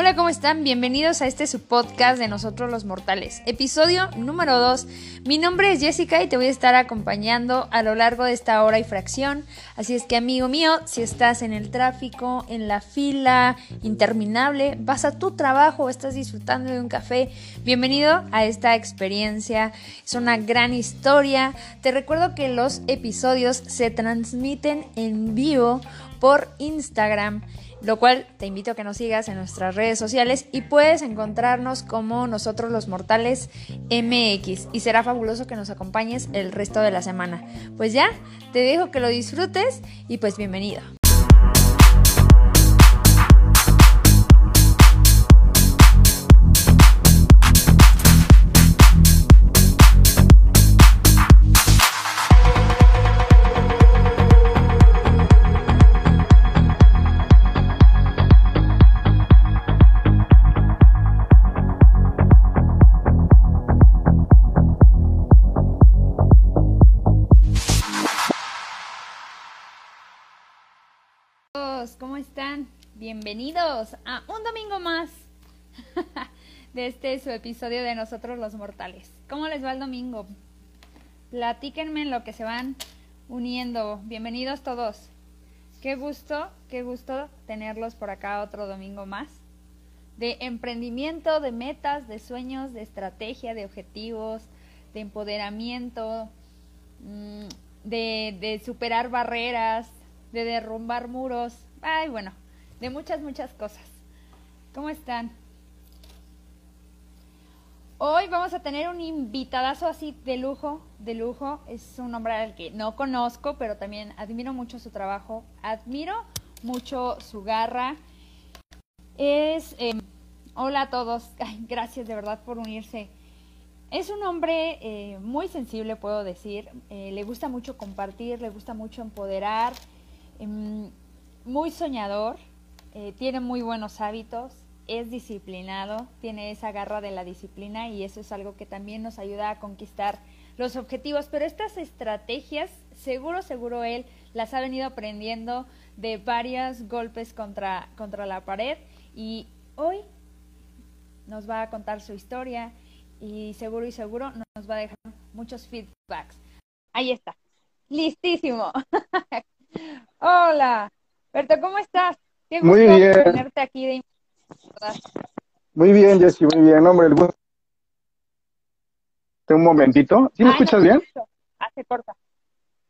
Hola, ¿cómo están? Bienvenidos a este su podcast de Nosotros los Mortales, episodio número 2. Mi nombre es Jessica y te voy a estar acompañando a lo largo de esta hora y fracción. Así es que, amigo mío, si estás en el tráfico, en la fila interminable, vas a tu trabajo estás disfrutando de un café, bienvenido a esta experiencia. Es una gran historia. Te recuerdo que los episodios se transmiten en vivo por Instagram lo cual te invito a que nos sigas en nuestras redes sociales y puedes encontrarnos como nosotros los mortales MX y será fabuloso que nos acompañes el resto de la semana. Pues ya, te dejo que lo disfrutes y pues bienvenido. Bienvenidos a un domingo más de este su episodio de Nosotros los Mortales. ¿Cómo les va el domingo? Platíquenme en lo que se van uniendo. Bienvenidos todos. Qué gusto, qué gusto tenerlos por acá otro domingo más. De emprendimiento, de metas, de sueños, de estrategia, de objetivos, de empoderamiento, mm, de, de superar barreras, de derrumbar muros, Ay, bueno, de muchas, muchas cosas. ¿Cómo están? Hoy vamos a tener un invitadazo así de lujo, de lujo. Es un hombre al que no conozco, pero también admiro mucho su trabajo, admiro mucho su garra. Es, em, hola a todos, gracias de verdad por unirse. Es un hombre eh, muy sensible, puedo decir. Eh, le gusta mucho compartir, le gusta mucho empoderar. Em, muy soñador, eh, tiene muy buenos hábitos, es disciplinado, tiene esa garra de la disciplina y eso es algo que también nos ayuda a conquistar los objetivos. Pero estas estrategias, seguro, seguro él las ha venido aprendiendo de varios golpes contra, contra la pared y hoy nos va a contar su historia y seguro y seguro nos va a dejar muchos feedbacks. Ahí está, listísimo. Hola. Berto, ¿cómo estás? Qué gusto muy bien. tenerte aquí de Muy bien, Jessy, muy bien. Hombre, el gusto. Un momentito. ¿Sí me escuchas bien? Hace corta.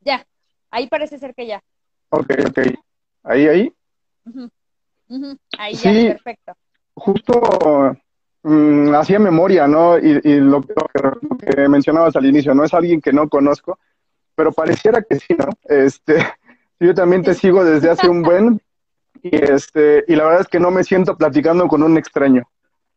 Ya, ahí parece ser que ya. Ok, ok. Ahí, ahí. Ahí ya, perfecto. Justo mm, hacía memoria, ¿no? Y, lo, que, lo, que, mencionabas al inicio, no es alguien que no conozco, pero pareciera que sí, ¿no? Este, yo también te sigo desde hace un buen y este y la verdad es que no me siento platicando con un extraño,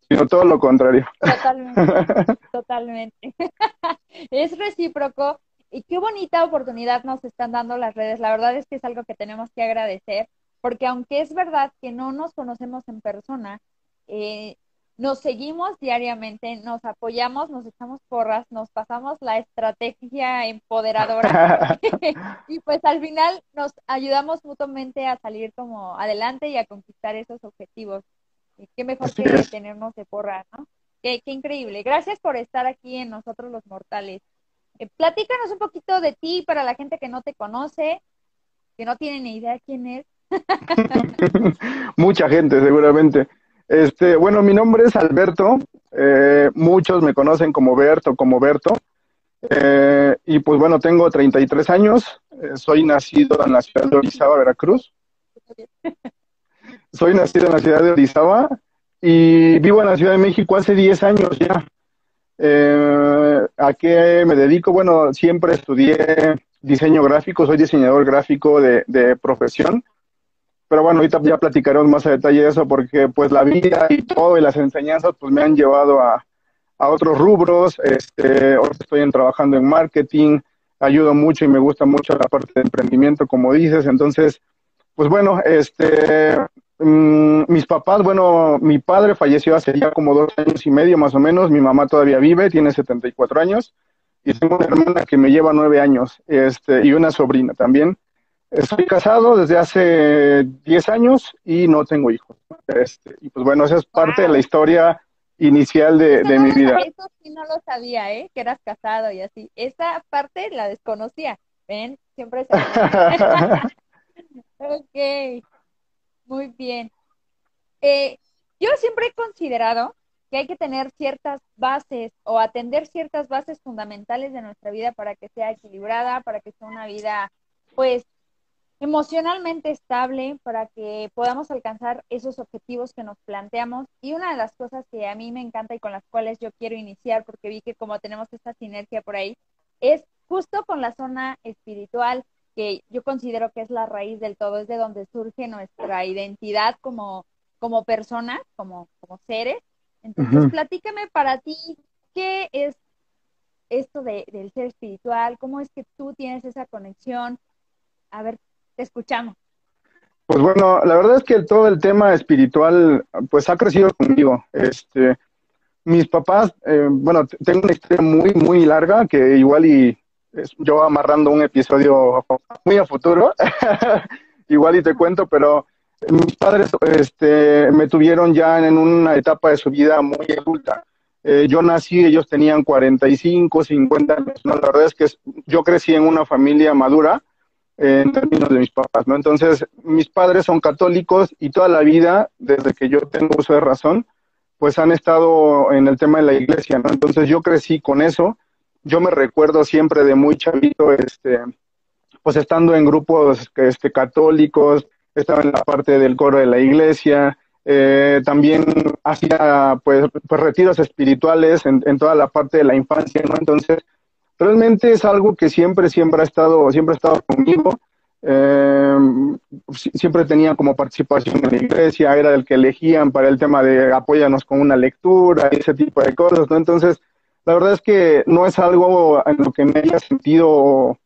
sino todo lo contrario. Totalmente, totalmente. es recíproco y qué bonita oportunidad nos están dando las redes. La verdad es que es algo que tenemos que agradecer, porque aunque es verdad que no nos conocemos en persona, eh, nos seguimos diariamente, nos apoyamos, nos echamos porras, nos pasamos la estrategia empoderadora y pues al final nos ayudamos mutuamente a salir como adelante y a conquistar esos objetivos. Y qué mejor que tenernos de porra, ¿no? Qué, qué, increíble. Gracias por estar aquí en Nosotros los Mortales. Eh, platícanos un poquito de ti para la gente que no te conoce, que no tiene ni idea quién es. Mucha gente, seguramente. Este, bueno, mi nombre es Alberto. Eh, muchos me conocen como Berto, como Berto. Eh, y pues bueno, tengo 33 años. Eh, soy nacido en la ciudad de Orizaba, Veracruz. Soy nacido en la ciudad de Orizaba y vivo en la Ciudad de México hace 10 años ya. ¿A qué me dedico? Bueno, siempre estudié diseño gráfico, soy diseñador gráfico de, de profesión pero bueno, ahorita ya platicaremos más a detalle de eso porque pues la vida y todo y las enseñanzas pues me han llevado a, a otros rubros. Este, ahora estoy trabajando en marketing, ayudo mucho y me gusta mucho la parte de emprendimiento, como dices. Entonces, pues bueno, este, mm, mis papás, bueno, mi padre falleció hace ya como dos años y medio más o menos. Mi mamá todavía vive, tiene 74 años y tengo una hermana que me lleva nueve años, este, y una sobrina también. Estoy casado desde hace 10 años y no tengo hijos. Este, y pues bueno, esa es parte de la historia inicial de, mi vida. Eso sí no lo sabía, ¿eh? Que eras casado y así. Esa parte la desconocía. ¿Ven? Siempre se... ok. Muy bien. Eh, yo siempre he considerado que hay que tener ciertas bases o atender ciertas bases fundamentales de nuestra vida para que sea equilibrada, para que sea una vida, pues, emocionalmente estable para que podamos alcanzar esos objetivos que nos planteamos. Y una de las cosas que a mí me encanta y con las cuales yo quiero iniciar, porque vi que como tenemos esta sinergia por ahí, es justo con la zona espiritual, que yo considero que es la raíz del todo, es de donde surge nuestra identidad como, como personas, como, como seres. Entonces, platícame para ti, ¿qué es esto de, del ser espiritual? ¿Cómo es que tú tienes esa conexión? A ver, te escuchamos. Pues bueno, la verdad es que todo el tema espiritual, pues ha crecido conmigo. Este, mis papás, eh, bueno, tengo una historia muy, muy larga que igual y yo amarrando un episodio muy a futuro, igual y te cuento, pero mis padres este, me tuvieron ya en una etapa de su vida muy adulta. Eh, yo nací, ellos tenían 45, 50 años. La verdad es que yo crecí en una familia madura, en términos de mis papás, ¿no? Entonces, mis padres son católicos y toda la vida, desde que yo tengo uso de razón, pues han estado en el tema de la iglesia, ¿no? Entonces yo crecí con eso. Yo me recuerdo siempre de muy chavito, este, pues estando en grupos este, católicos, estaba en la parte del coro de la iglesia, eh, también hacía pues, pues retiros espirituales en, en, toda la parte de la infancia, ¿no? Entonces, realmente es algo que siempre, siempre ha estado, siempre ha estado conmigo. Eh, siempre tenía como participación en la iglesia, era el que elegían para el tema de apóyanos con una lectura ese tipo de cosas, ¿no? Entonces, la verdad es que no es algo en lo que me haya sentido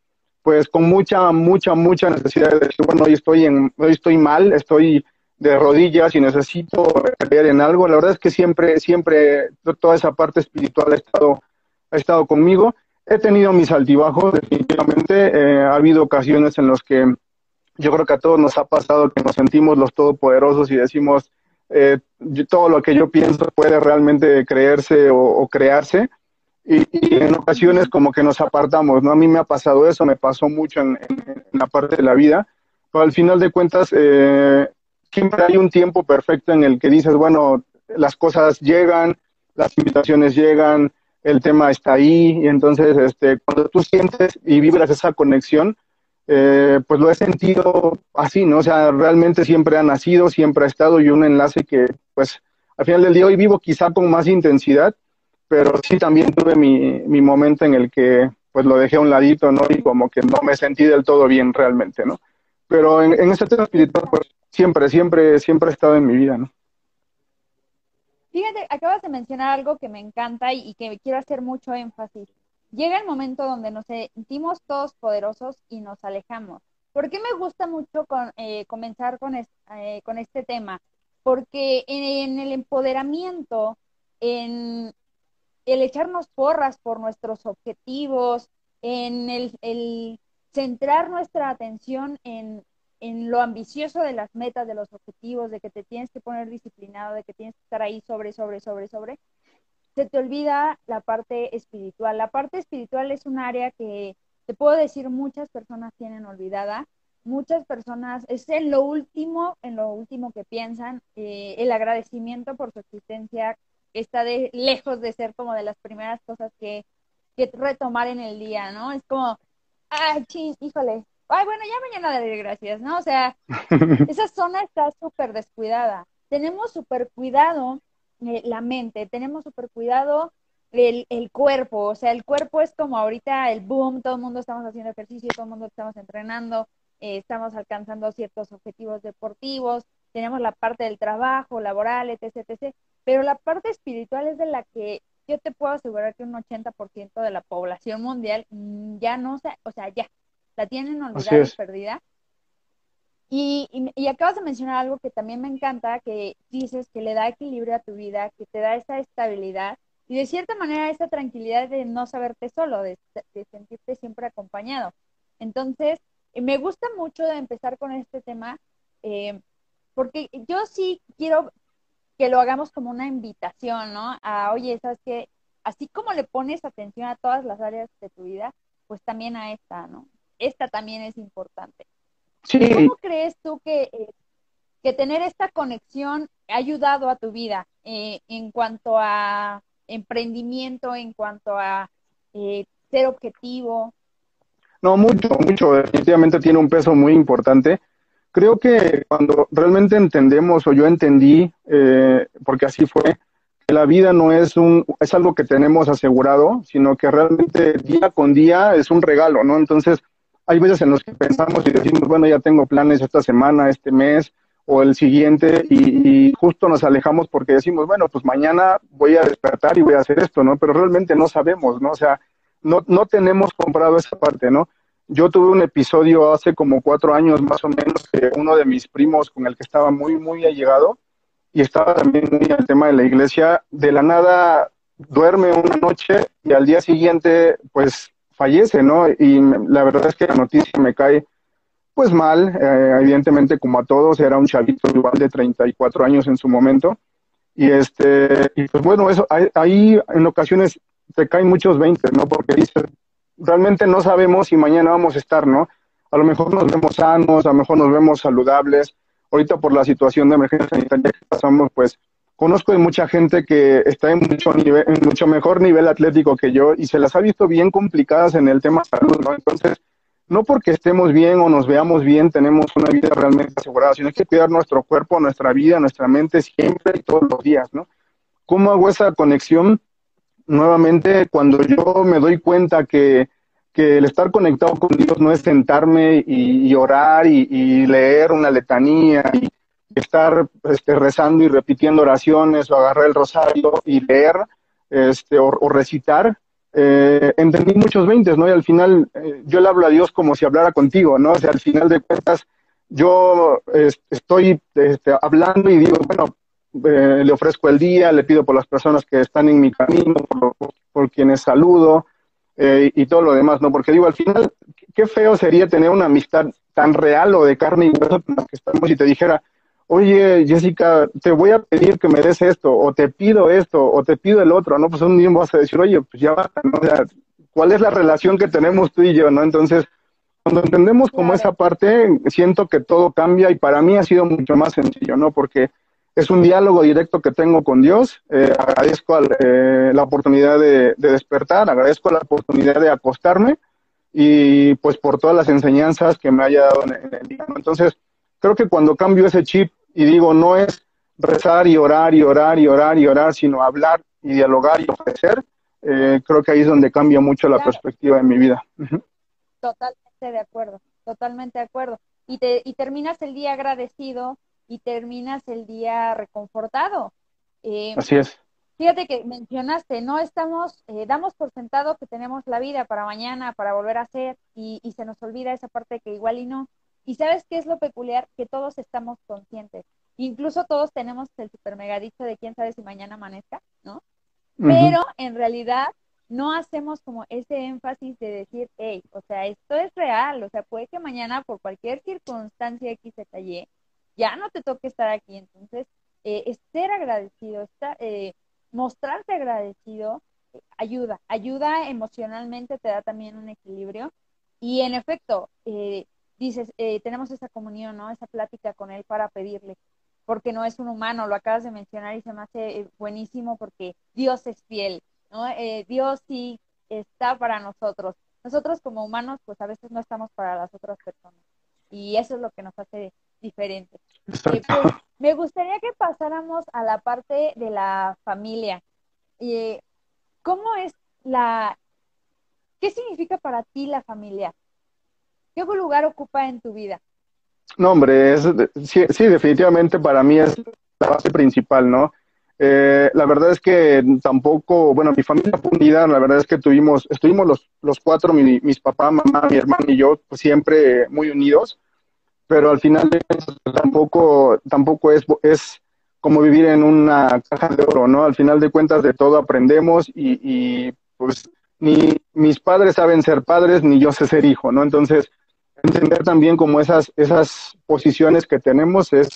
pues con mucha, mucha, mucha necesidad de decir, bueno, hoy estoy, en, hoy estoy mal, estoy de rodillas y necesito creer en algo. La verdad es que siempre, siempre toda esa parte espiritual ha estado, ha estado conmigo He tenido mis altibajos, definitivamente. Eh, ha habido ocasiones en las que yo creo que a todos nos ha pasado que nos sentimos los todopoderosos y decimos eh, todo lo que yo pienso puede realmente creerse o, crearse. Y, en ocasiones como que nos apartamos, ¿no? A mí me ha pasado eso, me pasó mucho en, la parte de la vida, pero al final de cuentas eh, siempre hay un tiempo perfecto en el que dices, bueno, las cosas llegan, las invitaciones llegan, el tema está ahí y entonces este, cuando tú sientes y vibras esa conexión, eh, pues lo he sentido así, ¿no? O sea, realmente siempre ha nacido, siempre ha estado y un enlace que pues al final del día hoy vivo quizá con más intensidad, pero sí también tuve mi, mi momento en el que pues lo dejé a un ladito, ¿no? Y como que no me sentí del todo bien realmente, ¿no? Pero en, en este tema espiritual, pues siempre, siempre, siempre ha estado en mi vida, ¿no? Fíjate, acabas de mencionar algo que me encanta y, que quiero hacer mucho énfasis. Llega el momento donde nos sentimos todos poderosos y nos alejamos. ¿Por qué me gusta mucho eh, comenzar con, eh, con este tema? Porque en, el empoderamiento, en el echarnos porras por nuestros objetivos, en el centrar nuestra atención en en lo ambicioso de las metas, de los objetivos, de que te tienes que poner disciplinado, de que tienes que estar ahí sobre, sobre, sobre, sobre, se te olvida la parte espiritual. La parte espiritual es un área que te puedo decir muchas personas tienen olvidada. Muchas personas, es en lo último, en lo último que piensan, eh, el agradecimiento por su existencia está de, lejos de ser como de las primeras cosas que, que retomar en el día, ¿no? Es como, ay, ching, híjole, ay, bueno, ya mañana daré gracias, ¿no? O sea, esa zona está súper descuidada. Tenemos súper cuidado eh, la mente, tenemos súper cuidado el, el, cuerpo, o sea, el cuerpo es como ahorita el boom, todo el mundo estamos haciendo ejercicio, todo el mundo estamos entrenando, eh, estamos alcanzando ciertos objetivos deportivos, tenemos la parte del trabajo, laboral, etc., etc., pero la parte espiritual es de la que yo te puedo asegurar que un 80% de la población mundial mm, ya no, o sea, ya, la tienen olvidada y perdida. Y, y, acabas de mencionar algo que también me encanta, que dices que le da equilibrio a tu vida, que te da esa estabilidad y de cierta manera esa tranquilidad de no saberte solo, de, sentirte siempre acompañado. Entonces, me gusta mucho de empezar con este tema, eh, porque yo sí quiero que lo hagamos como una invitación, ¿no? A, oye, ¿sabes qué? Así como le pones atención a todas las áreas de tu vida, pues también a esta, ¿no? Esta también es importante. ¿Cómo crees tú que, eh, que tener esta conexión ha ayudado a tu vida eh, en cuanto a emprendimiento, en cuanto a eh, ser objetivo? No, mucho, mucho. Definitivamente tiene un peso muy importante. Creo que cuando realmente entendemos, o yo entendí, eh, porque así fue, que la vida no es un, es algo que tenemos asegurado, sino que realmente día con día es un regalo, ¿no? Entonces, hay veces en los que pensamos y decimos, bueno, ya tengo planes esta semana, este mes o el siguiente, y, justo nos alejamos porque decimos, bueno, pues mañana voy a despertar y voy a hacer esto, ¿no? Pero realmente no sabemos, ¿no? O sea, no, no tenemos comprado esa parte, ¿no? Yo tuve un episodio hace como cuatro años más o menos, que uno de mis primos con el que estaba muy, muy allegado y estaba también muy al tema de la iglesia, de la nada duerme una noche y al día siguiente pues fallece, ¿no? Y la verdad es que la noticia me cae pues mal, eh, evidentemente como a todos, era un chavito igual de 34 años en su momento. Y este, y pues bueno, eso, ahí en ocasiones te caen muchos 20, ¿no? Porque dices, realmente no sabemos si mañana vamos a estar, ¿no? A lo mejor nos vemos sanos, a lo mejor nos vemos saludables. Ahorita por la situación de emergencia sanitaria que pasamos, pues conozco de mucha gente que está en mucho, nivel, en mucho mejor nivel atlético que yo y se las ha visto bien complicadas en el tema salud, ¿no? Entonces, no porque estemos bien o nos veamos bien tenemos una vida realmente asegurada, sino hay que cuidar nuestro cuerpo, nuestra vida, nuestra mente siempre y todos los días, ¿no? ¿Cómo hago esa conexión? nuevamente cuando yo me doy cuenta que, que el estar conectado con Dios no es sentarme y, orar y, leer una letanía y estar este, rezando y repitiendo oraciones o agarrar el rosario y leer este, o, recitar, eh, entendí muchos veintes, ¿no? Y al final eh, yo le hablo a Dios como si hablara contigo, ¿no? O sea, al final de cuentas yo estoy este, hablando y digo, bueno, eh, le ofrezco el día, le pido por las personas que están en mi camino, por, quienes saludo eh, y todo lo demás, ¿no? Porque digo, al final, qué feo sería tener una amistad tan real o de carne y hueso con la que estamos y te dijera, oye, Jessica, te voy a pedir que me des esto, o te pido esto, o te pido el otro, ¿no? Pues un día vas a decir, oye, pues ya basta, ¿no? O sea, ¿cuál es la relación que tenemos tú y yo, ¿no? Entonces, cuando entendemos como esa parte, siento que todo cambia y para mí ha sido mucho más sencillo, ¿no? Porque es un diálogo directo que tengo con Dios. Eh, agradezco eh, la oportunidad de, despertar, agradezco la oportunidad de acostarme y pues por todas las enseñanzas que me haya dado en, el día. Entonces, creo que cuando cambio ese chip y digo, no es rezar y orar y orar y orar y orar, sino hablar y dialogar y ofrecer, eh, creo que ahí es donde cambia mucho la perspectiva de mi vida. Totalmente de acuerdo, totalmente de acuerdo. Y, te, y terminas el día agradecido y terminas el día reconfortado. Eh, Así es. Fíjate que mencionaste, no estamos, eh, damos por sentado que tenemos la vida para mañana, para volver a hacer, y, se nos olvida esa parte que igual y no. Y sabes qué es lo peculiar? Que todos estamos conscientes. Incluso todos tenemos el super mega dicho de quién sabe si mañana amanezca, ¿no? Pero en realidad no hacemos como ese énfasis de decir, hey, o sea, esto es real, o sea, puede que mañana por cualquier circunstancia X se talle, ya no te toque estar aquí. Entonces, eh, ser agradecido, estar, eh, mostrarte agradecido, eh, ayuda, ayuda emocionalmente, te da también un equilibrio. Y en efecto, eh, dices, tenemos esa comunión, ¿no? Esa plática con él para pedirle, porque no es un humano, lo acabas de mencionar y se me hace buenísimo porque Dios es fiel, ¿no? Dios sí está para nosotros. Nosotros como humanos, pues a veces no estamos para las otras personas. Y eso es lo que nos hace diferentes. Eh, pues, me gustaría que pasáramos a la parte de la familia. Eh, ¿Cómo es la... ¿Qué significa para ti la familia? ¿Qué lugar ocupa en tu vida? No, hombre, es, sí, definitivamente para mí es la base principal, ¿no? Eh, la verdad es que tampoco, bueno, mi familia fue unida, la verdad es que tuvimos, estuvimos los, los cuatro, mi, mis papás, mamá, mi hermano y yo, pues, siempre muy unidos pero al final tampoco, tampoco es, es como vivir en una caja de oro, ¿no? Al final de cuentas de todo aprendemos y, y pues ni mis padres saben ser padres ni yo sé ser hijo, ¿no? Entonces, entender también como esas, esas posiciones que tenemos es,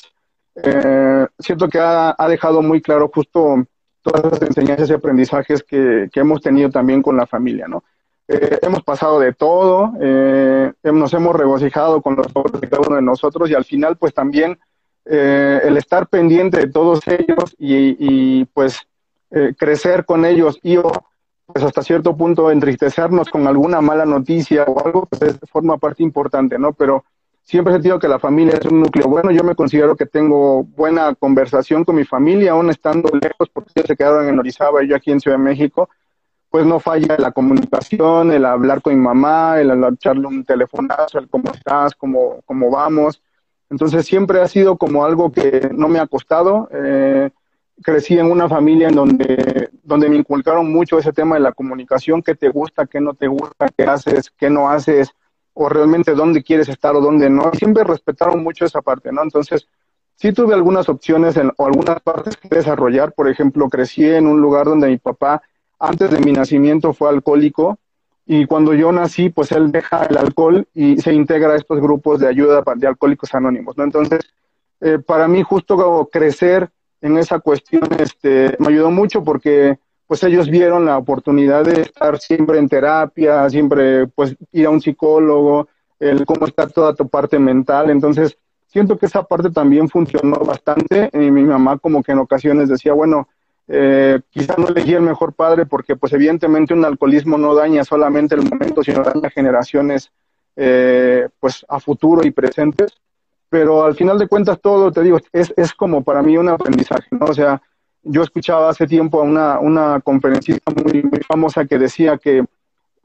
eh, siento que ha, ha, dejado muy claro justo todas las enseñanzas y aprendizajes que, que hemos tenido también con la familia, ¿no? Eh, hemos pasado de todo, eh, nos hemos regocijado con los logros de cada uno de nosotros y al final pues también eh, el estar pendiente de todos ellos y, y pues crecer con ellos y o pues hasta cierto punto entristecernos con alguna mala noticia o algo, pues es, forma parte importante, ¿no? Pero siempre he sentido que la familia es un núcleo bueno. Yo me considero que tengo buena conversación con mi familia, aún estando lejos, porque ellos se quedaron en Orizaba y yo aquí en Ciudad de México. Pues no falla la comunicación, el hablar con mi mamá, el echarle un telefonazo, el cómo estás, cómo, cómo vamos. Entonces siempre ha sido como algo que no me ha costado. Eh, crecí en una familia en donde, donde me inculcaron mucho ese tema de la comunicación, qué te gusta, qué no te gusta, qué haces, qué no haces, o realmente dónde quieres estar o dónde no. Siempre respetaron mucho esa parte, ¿no? Entonces, sí tuve algunas opciones en, o algunas partes que desarrollar. Por ejemplo, crecí en un lugar donde mi papá, antes de mi nacimiento, fue alcohólico. Y cuando yo nací, pues él deja el alcohol y se integra a estos grupos de ayuda de alcohólicos anónimos, ¿no? Entonces, eh, para mí justo crecer en esa cuestión este, me ayudó mucho porque pues ellos vieron la oportunidad de estar siempre en terapia, siempre pues ir a un psicólogo, el cómo está toda tu parte mental. Entonces, siento que esa parte también funcionó bastante. Y mi mamá como que en ocasiones decía, bueno, eh, quizá no elegí el mejor padre porque pues evidentemente un alcoholismo no daña solamente el momento, sino daña generaciones eh, pues a futuro y presentes pero al final de cuentas todo, te digo, es, es como para mí un aprendizaje, ¿no? O sea, yo escuchaba hace tiempo a una, una conferencista muy, muy famosa que decía que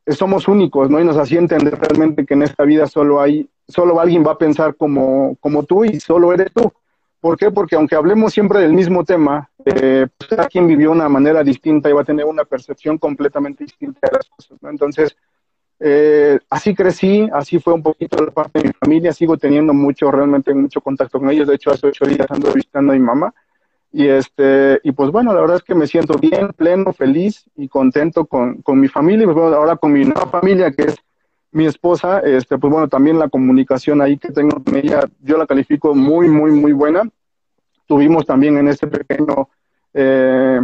somos únicos, ¿no? Y nos hacía entender realmente que en esta vida solo hay, solo alguien va a pensar como, como tú y solo eres tú. ¿Por qué? Porque aunque hablemos siempre del mismo tema, eh, pues cada quien vivió una manera distinta y va a tener una percepción completamente distinta de las cosas, ¿no? Entonces, eh, así crecí, así fue un poquito la parte de mi familia, sigo teniendo mucho, realmente mucho contacto con ellos, de hecho hace ocho días ando visitando a mi mamá, y este, y pues bueno, la verdad es que me siento bien, pleno, feliz y contento con, con mi familia, y pues bueno, ahora con mi nueva familia, que es mi esposa, este, pues bueno, también la comunicación ahí que tengo con ella, yo la califico muy, muy, muy buena. Tuvimos también en este pequeño eh,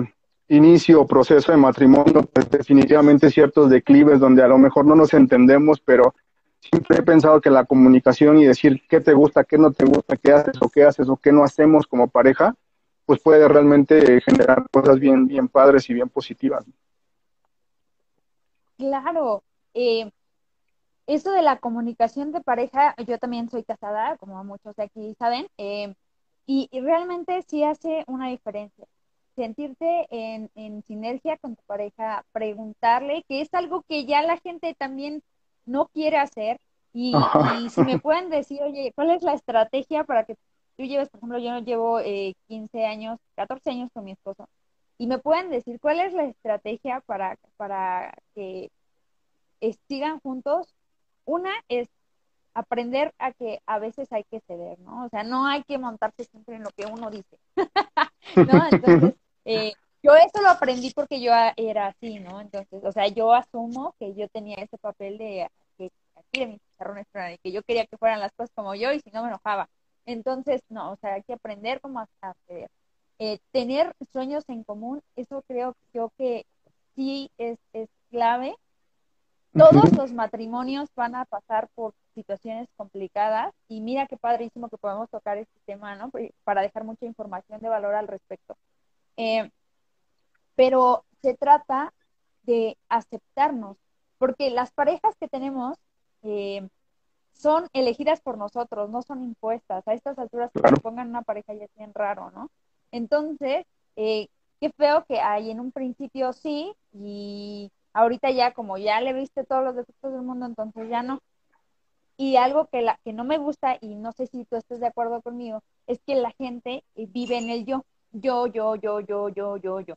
inicio o proceso de matrimonio, pues definitivamente ciertos declives donde a lo mejor no nos entendemos, pero siempre he pensado que la comunicación y decir qué te gusta, qué no te gusta, qué haces o qué haces o qué no hacemos como pareja, pues puede realmente generar cosas bien, bien padres y bien positivas. Claro, eh, esto de la comunicación de pareja, yo también soy casada, como muchos de aquí saben, eh, y, y realmente sí hace una diferencia sentirte en, en sinergia con tu pareja, preguntarle, que es algo que ya la gente también no quiere hacer. Y, si me pueden decir, oye, ¿cuál es la estrategia para que tú lleves, por ejemplo, yo llevo eh, 15 años, 14 años con mi esposo, y me pueden decir cuál es la estrategia para, para que sigan juntos? Una es aprender a que a veces hay que ceder, ¿no? O sea, no hay que montarse siempre en lo que uno dice, ¿no? Entonces, eh, yo eso lo aprendí porque yo era así, ¿no? Entonces, o sea, yo asumo que yo tenía ese papel de que aquí de mis chicharrones que yo quería que fueran las cosas como yo y si no me enojaba. Entonces, no, o sea, hay que aprender cómo hacer. Eh, tener sueños en común, eso creo yo que sí es, es clave. Todos los matrimonios van a pasar por situaciones complicadas y mira qué padrísimo que podemos tocar este tema, ¿no? Para dejar mucha información de valor al respecto. Eh, pero se trata de aceptarnos, porque las parejas que tenemos eh, son elegidas por nosotros, no son impuestas. A estas alturas que se pongan una pareja ya es bien raro, ¿no? Entonces, eh, qué feo que hay en un principio sí y ahorita ya como ya le viste todos los defectos del mundo, entonces ya no. Y algo que, la, que no me gusta, y no sé si tú estés de acuerdo conmigo, es que la gente vive en el yo yo, yo, yo, yo, yo, yo, yo.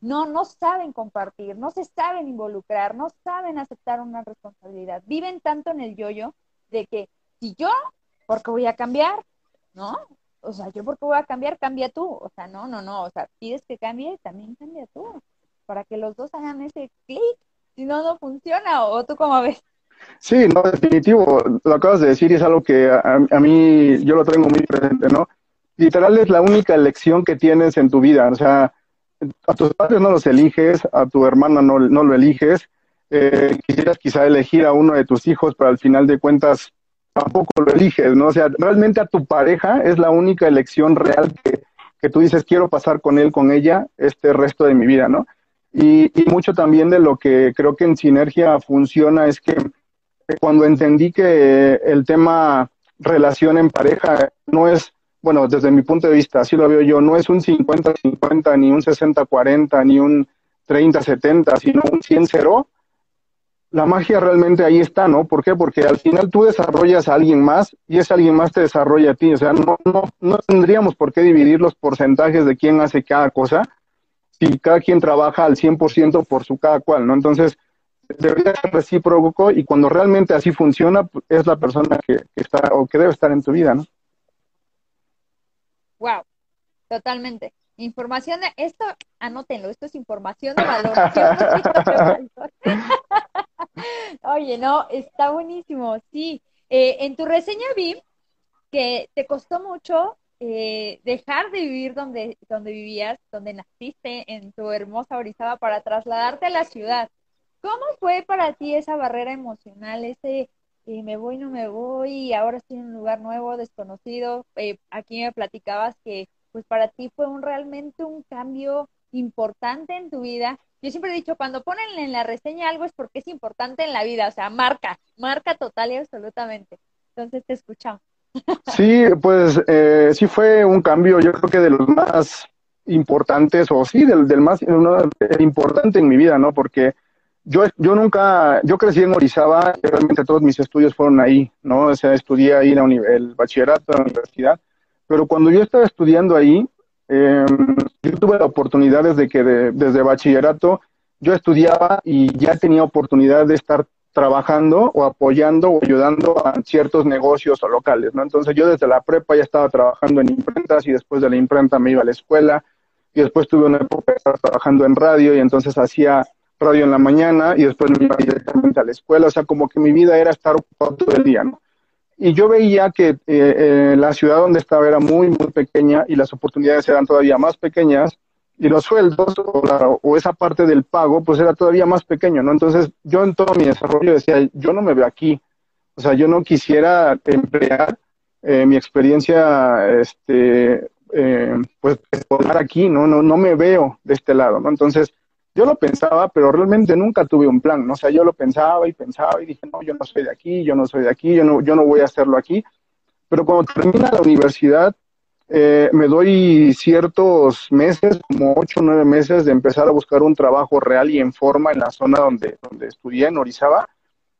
No, no saben compartir, no se saben involucrar, no saben aceptar una responsabilidad. Viven tanto en el yo-yo de que si yo, ¿por qué voy a cambiar? ¿No? O sea, yo porque voy a cambiar, cambia tú. O sea, no, no, no. O sea, pides que cambie, también cambia tú. Para que los dos hagan ese clic. Si no, no funciona. ¿O tú cómo ves? Sí, no, definitivo, lo acabas de decir y es algo que a, mí yo lo tengo muy presente, ¿no? Literal es la única elección que tienes en tu vida, o sea, a tus padres no los eliges, a tu hermana no, no lo eliges, eh, quisieras quizá elegir a uno de tus hijos, pero al final de cuentas tampoco lo eliges, ¿no? O sea, realmente a tu pareja es la única elección real que, que tú dices, quiero pasar con él, con ella, este resto de mi vida, ¿no? Y, y mucho también de lo que creo que en sinergia funciona es que cuando entendí que el tema relación en pareja no es, bueno, desde mi punto de vista, así lo veo yo, no es un 50-50, ni un 60-40, ni un 30-70, sino un 100-0, la magia realmente ahí está, ¿no? ¿Por qué? Porque al final tú desarrollas a alguien más y ese alguien más te desarrolla a ti. O sea, no, no, no tendríamos por qué dividir los porcentajes de quién hace cada cosa si cada quien trabaja al 100% por su cada cual, ¿no? Entonces, debería ser recíproco y cuando realmente así funciona, pues, es la persona que, está o que debe estar en tu vida, ¿no? Wow, totalmente. Información de esto, anótenlo, esto es información de valor. Oye, no, está buenísimo, sí. Eh, en tu reseña vi que te costó mucho eh, dejar de vivir donde, donde vivías, donde naciste, en tu hermosa Orizaba, para trasladarte a la ciudad. ¿Cómo fue para ti esa barrera emocional, ese eh, me voy, no me voy, y ahora estoy en un lugar nuevo, desconocido? Eh, aquí me platicabas que pues para ti fue un realmente un cambio importante en tu vida. Yo siempre he dicho, cuando ponen en la reseña algo es porque es importante en la vida, o sea, marca, marca total y absolutamente. Entonces te escuchamos. Sí, pues eh, sí fue un cambio, yo creo que de los más importantes, o sí, del, del más importante en mi vida, ¿no? Porque yo, yo nunca, yo crecí en Orizaba, realmente todos mis estudios fueron ahí, ¿no? O sea, estudié ahí la el bachillerato, la universidad, pero cuando yo estaba estudiando ahí, eh, yo tuve la oportunidad desde que desde bachillerato yo estudiaba y ya tenía oportunidad de estar trabajando o apoyando o ayudando a ciertos negocios o locales, ¿no? Entonces yo desde la prepa ya estaba trabajando en imprentas y después de la imprenta me iba a la escuela y después tuve una época de estar trabajando en radio y entonces hacía radio en la mañana y después me iba directamente a la escuela, o sea, como que mi vida era estar ocupado todo el día, ¿no? Y yo veía que eh, eh, la ciudad donde estaba era muy, muy pequeña y las oportunidades eran todavía más pequeñas y los sueldos o, o, esa parte del pago pues era todavía más pequeño, ¿no? Entonces yo en todo mi desarrollo decía, yo no me veo aquí, o sea, yo no quisiera emplear eh, mi experiencia, este, pues, escolar aquí, ¿no? ¿no? No me veo de este lado, ¿no? Entonces, yo lo pensaba, pero realmente nunca tuve un plan. O sea, yo lo pensaba y pensaba y dije, no, yo no soy de aquí, yo no soy de aquí, yo no, yo no voy a hacerlo aquí. Pero cuando termina la universidad, eh, me doy ciertos meses, como ocho o nueve meses, de empezar a buscar un trabajo real y en forma en la zona donde, donde estudié, en Orizaba,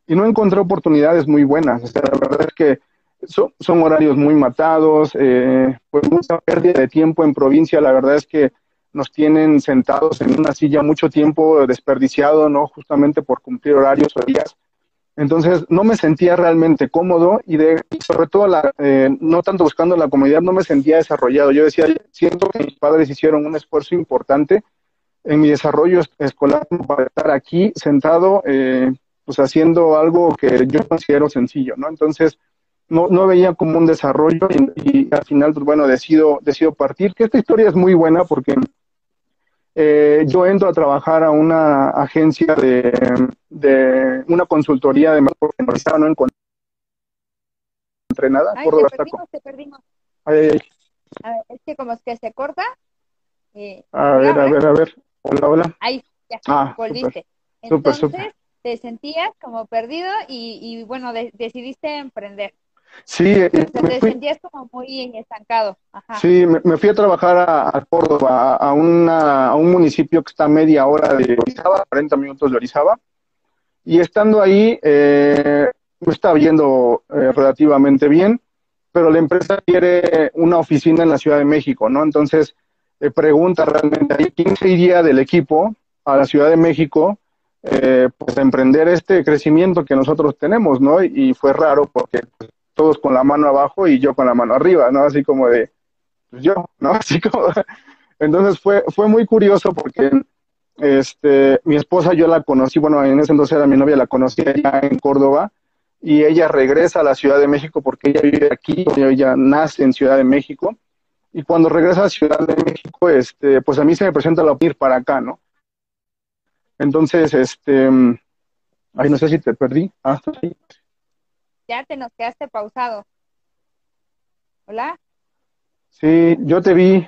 y no encontré oportunidades muy buenas. O sea, la verdad es que son, son horarios muy matados, eh, pues mucha pérdida de tiempo en provincia, la verdad es que nos tienen sentados en una silla mucho tiempo desperdiciado, ¿no? Justamente por cumplir horarios o días. Entonces no me sentía realmente cómodo y, de, sobre todo la, eh, no tanto buscando la comodidad, no me sentía desarrollado. Yo decía, siento que mis padres hicieron un esfuerzo importante en mi desarrollo escolar para estar aquí sentado, eh, pues haciendo algo que yo considero sencillo, ¿no? Entonces no, no veía como un desarrollo y, al final, pues bueno, decido, decido partir. Que esta historia es muy buena porque eh, yo entro a trabajar a una agencia de, de una consultoría de porque no encontré nada. Ay, te perdimos, te perdimos. Ay, ay, A ver, es que como es que se corta. Eh, a ver, a ver, a ver. Hola, hola. Ahí, ya, Ah, volviste. súper, Entonces, te sentías como perdido y, y bueno, de- decidiste emprender. Sí, me te fui, sentías como muy estancado. Ajá. sí, me, me fui a trabajar a, a Córdoba, a, a una, a un municipio que está a media hora de Orizaba, 40 minutos de Orizaba. Y estando ahí, eh, me estaba yendo eh, relativamente bien, pero la empresa quiere una oficina en la Ciudad de México, ¿no? Entonces, eh, pregunta realmente ¿quién se iría del equipo a la Ciudad de México? eh, pues a emprender este crecimiento que nosotros tenemos, ¿no? Y fue raro porque pues, todos con la mano abajo y yo con la mano arriba, ¿no? Así como de, pues yo, ¿no? Así como, entonces fue, fue muy curioso porque este, mi esposa yo la conocí, bueno, en ese entonces era mi novia, la conocí allá en Córdoba, y ella regresa a la Ciudad de México porque ella vive aquí, ella nace en Ciudad de México, y cuando regresa a Ciudad de México, este, pues a mí se me presenta la ir para acá, ¿no? Entonces, este, ay, no sé si te perdí. Ah, Ya te nos quedaste pausado. ¿Hola? Sí, yo te vi.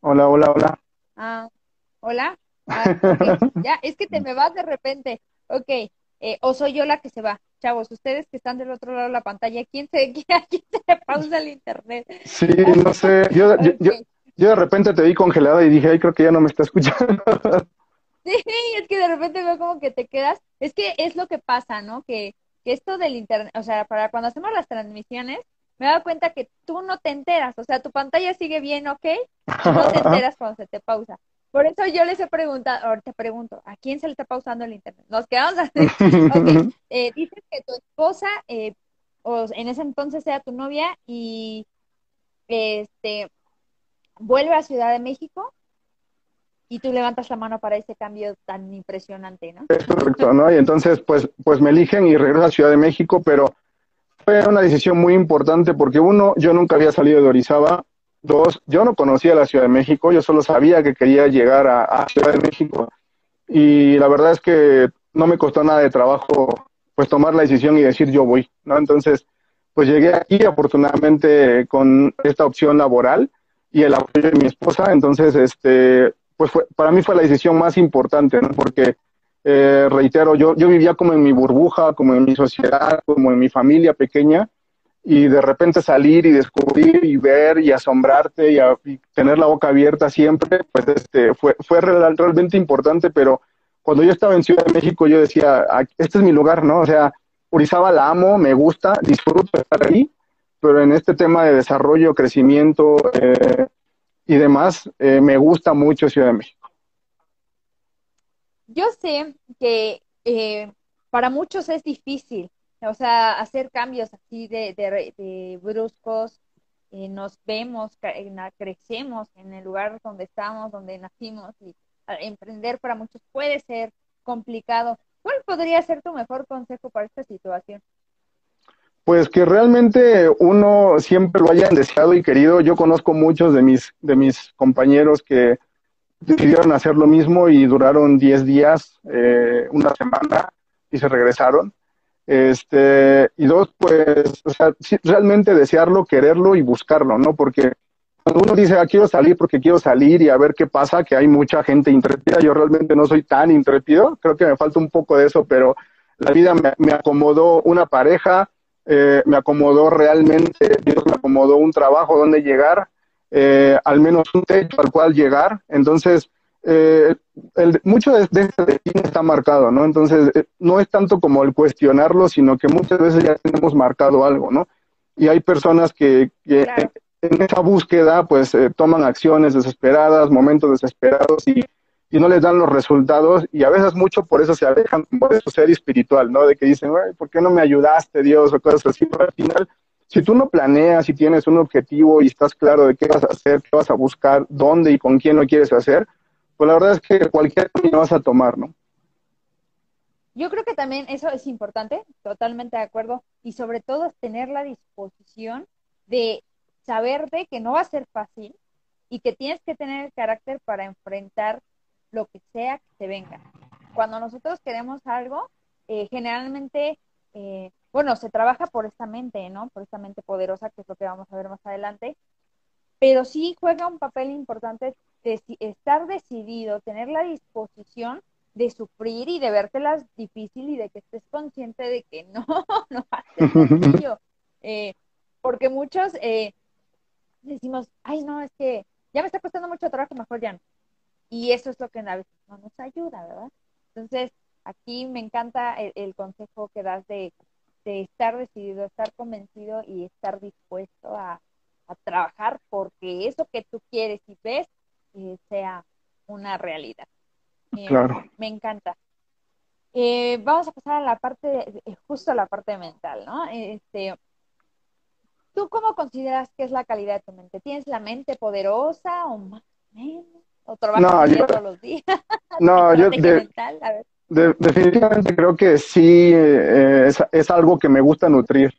Hola, hola, hola. Ah, ¿hola? Ah, ya, es que te me vas de repente. Ok, eh, o soy yo la que se va. Chavos, ustedes que están del otro lado de la pantalla, ¿quién se, quién se le pausa el internet? Sí, no sé. Yo, yo, yo, de repente te vi congelada y dije, ay, creo que ya no me está escuchando. Sí, es que de repente veo como que te quedas. Es que es lo que pasa, ¿no? Que, que esto del internet, o sea, para cuando hacemos las transmisiones, me he dado cuenta que tú no te enteras. O sea, tu pantalla sigue bien, ¿ok? No te enteras cuando se te pausa. Por eso yo les he preguntado, ahora te pregunto, ¿a quién se le está pausando el internet? Nos quedamos así. Ok, eh, dices que tu esposa, eh, o en ese entonces sea tu novia, y este vuelve a Ciudad de México y tú levantas la mano para ese cambio tan impresionante, ¿no? Es correcto, ¿no? Y entonces, pues, pues me eligen y regreso a Ciudad de México, pero fue una decisión muy importante porque uno, yo nunca había salido de Orizaba, Dos, yo no conocía la Ciudad de México, yo solo sabía que quería llegar a, Ciudad de México. Y la verdad es que no me costó nada de trabajo pues tomar la decisión y decir yo voy, ¿no? Entonces, pues llegué aquí afortunadamente con esta opción laboral y el apoyo de mi esposa, entonces, este, pues fue, para mí fue la decisión más importante, ¿no? Porque, eh, reitero, yo, yo vivía como en mi burbuja, como en mi sociedad, como en mi familia pequeña, y de repente salir y descubrir y ver y asombrarte y, tener la boca abierta siempre, pues este, fue, fue realmente importante, pero cuando yo estaba en Ciudad de México yo decía, este es mi lugar, ¿no? O sea, Urizaba la amo, me gusta, disfruto estar ahí, pero en este tema de desarrollo, crecimiento eh, y demás, eh, me gusta mucho Ciudad de México. Yo sé que eh, para muchos es difícil o sea, hacer cambios así de, de, bruscos, eh, nos vemos, crecemos en el lugar donde estamos, donde nacimos y emprender para muchos puede ser complicado. ¿Cuál podría ser tu mejor consejo para esta situación? Pues que realmente uno siempre lo hayan deseado y querido. Yo conozco muchos de mis, de mis compañeros que decidieron hacer lo mismo y duraron 10 días, eh, una semana y se regresaron. Este, y dos, pues, o sea, realmente desearlo, quererlo y buscarlo, ¿no? Porque cuando uno dice, ah, quiero salir porque quiero salir y a ver qué pasa, que hay mucha gente intrépida, yo realmente no soy tan intrépido, creo que me falta un poco de eso, pero la vida me, acomodó una pareja, eh, me acomodó realmente, Dios me acomodó un trabajo donde llegar, eh, al menos un techo al cual llegar, entonces eh, el, mucho de, este destino está marcado, ¿no? Entonces, eh, no es tanto como el cuestionarlo, sino que muchas veces ya tenemos marcado algo, ¿no? Y hay personas que, en esa búsqueda, pues, eh, toman acciones desesperadas, momentos desesperados y, y, no les dan los resultados y a veces mucho por eso se alejan por eso ser espiritual, ¿no? De que dicen, ¿por qué no me ayudaste, Dios? O cosas así, pero al final si tú no planeas y tienes un objetivo y estás claro de qué vas a hacer, qué vas a buscar, dónde y con quién lo quieres hacer, pues la verdad es que cualquier camino vas a tomar, ¿no? Yo creo que también eso es importante, totalmente de acuerdo, y sobre todo es tener la disposición de saber de que no va a ser fácil y que tienes que tener el carácter para enfrentar lo que sea que te venga. Cuando nosotros queremos algo, eh, generalmente, eh, bueno, se trabaja por esta mente, ¿no? Por esta mente poderosa, que es lo que vamos a ver más adelante, pero sí juega un papel importante estar decidido, tener la disposición de sufrir y de vértelas difícil y de que estés consciente de que no, no va a ser. Eh, porque muchos eh, decimos, ay, no, es que ya me está costando mucho trabajo, mejor ya no. Y eso es lo que a veces no nos ayuda, ¿verdad? Entonces, aquí me encanta el, consejo que das de, de, estar decidido, estar convencido y estar dispuesto a, a trabajar porque eso que tú quieres y ves sea una realidad. Eh, claro. Me encanta. Eh, vamos a pasar a la parte, justo a la parte mental, ¿no? Este, ¿Tú cómo consideras que es la calidad de tu mente? ¿Tienes la mente poderosa o más o menos? ¿O trabajas todos los días? No, yo definitivamente creo que sí eh, es, algo que me gusta nutrir.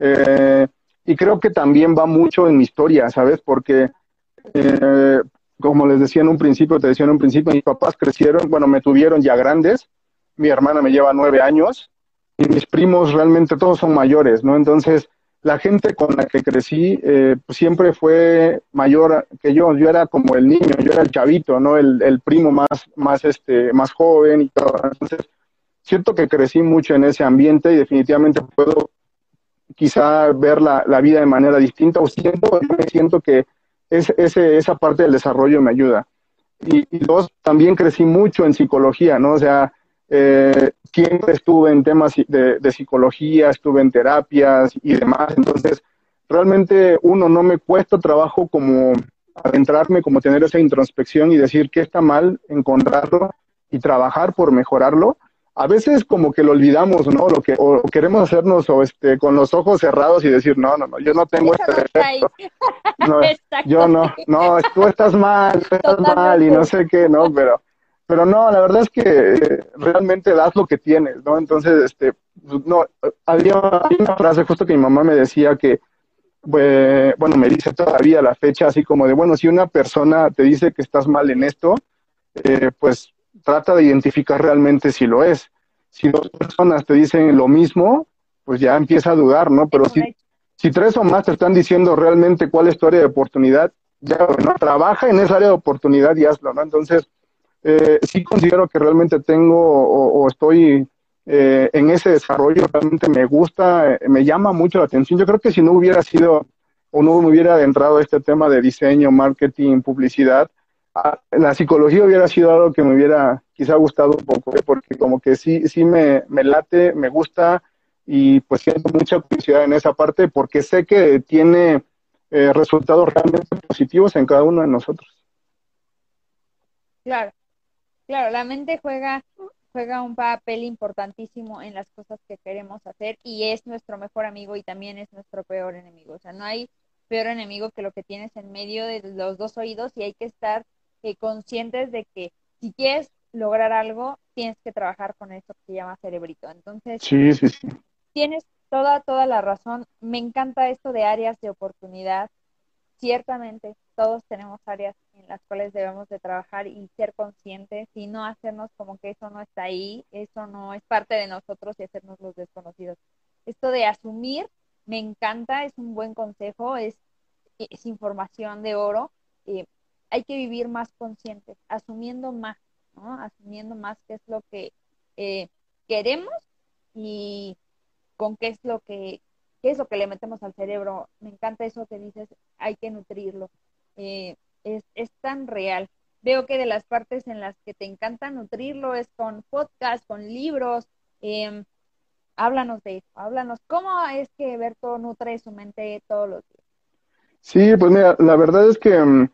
Eh, y creo que también va mucho en mi historia, ¿sabes? Porque, eh, como les decía en un principio, te decía en un principio, mis papás crecieron, bueno, me tuvieron ya grandes, mi hermana me lleva nueve años y mis primos realmente todos son mayores, ¿no? Entonces, la gente con la que crecí eh, pues, siempre fue mayor que yo. Yo era como el niño, yo era el chavito, ¿no? El, primo más, más, este, más joven y todo. Entonces, siento que crecí mucho en ese ambiente y definitivamente puedo quizá ver la, la vida de manera distinta o siento, siento que es, ese, esa parte del desarrollo me ayuda. Y, y dos, también crecí mucho en psicología, ¿no? O sea, eh, siempre estuve en temas de, psicología, estuve en terapias y demás, entonces realmente uno no me cuesta trabajo como adentrarme, como tener esa introspección y decir qué está mal, encontrarlo y trabajar por mejorarlo. A veces como que lo olvidamos, ¿no? Lo que o queremos hacernos o este con los ojos cerrados y decir, "No, no, no, yo no tengo este defecto." No, yo no, no, tú estás mal, tú estás mal y no sé qué, ¿no? Pero pero no, la verdad es que eh, realmente das lo que tienes, ¿no? Entonces, este, no, había, una frase justo que mi mamá me decía que, bueno, me dice todavía la fecha, así como de, bueno, si una persona te dice que estás mal en esto, eh, pues trata de identificar realmente si lo es. Si dos personas te dicen lo mismo, pues ya empieza a dudar, ¿no? Pero si, si tres o más te están diciendo realmente cuál es tu área de oportunidad, ya, bueno, trabaja en esa área de oportunidad y hazlo, ¿no? Entonces, eh, sí considero que realmente tengo o, estoy eh, en ese desarrollo, realmente me gusta, eh, me llama mucho la atención. Yo creo que si no hubiera sido o no me hubiera adentrado a este tema de diseño, marketing, publicidad, la psicología hubiera sido algo que me hubiera quizá gustado un poco, porque como que sí, sí me, me late, me gusta y pues siento mucha curiosidad en esa parte porque sé que tiene resultados realmente positivos en cada uno de nosotros. Claro, Claro, la mente juega, juega un papel importantísimo en las cosas que queremos hacer y es nuestro mejor amigo y también es nuestro peor enemigo. O sea, no hay peor enemigo que lo que tienes en medio de los dos oídos y hay que estar eh, conscientes de que si quieres lograr algo, tienes que trabajar con esto que se llama cerebrito. Entonces, sí, sí, sí. tienes toda, toda la razón. Me encanta esto de áreas de oportunidad. Ciertamente, todos tenemos áreas en las cuales debemos de trabajar y ser conscientes y no hacernos como que eso no está ahí, eso no es parte de nosotros y hacernos los desconocidos. Esto de asumir me encanta, es un buen consejo, es, información de oro. Eh, hay que vivir más conscientes, asumiendo más, ¿no? Asumiendo más qué es lo que eh, queremos y con qué es lo que qué es lo que le metemos al cerebro. Me encanta eso que dices, hay que nutrirlo. Eh, es, es tan real. Veo que de las partes en las que te encanta nutrirlo es con podcast, con libros. Eh, háblanos de eso, háblanos. ¿Cómo es que Berto nutre su mente todos los días? Sí, pues mira, la verdad es que mm,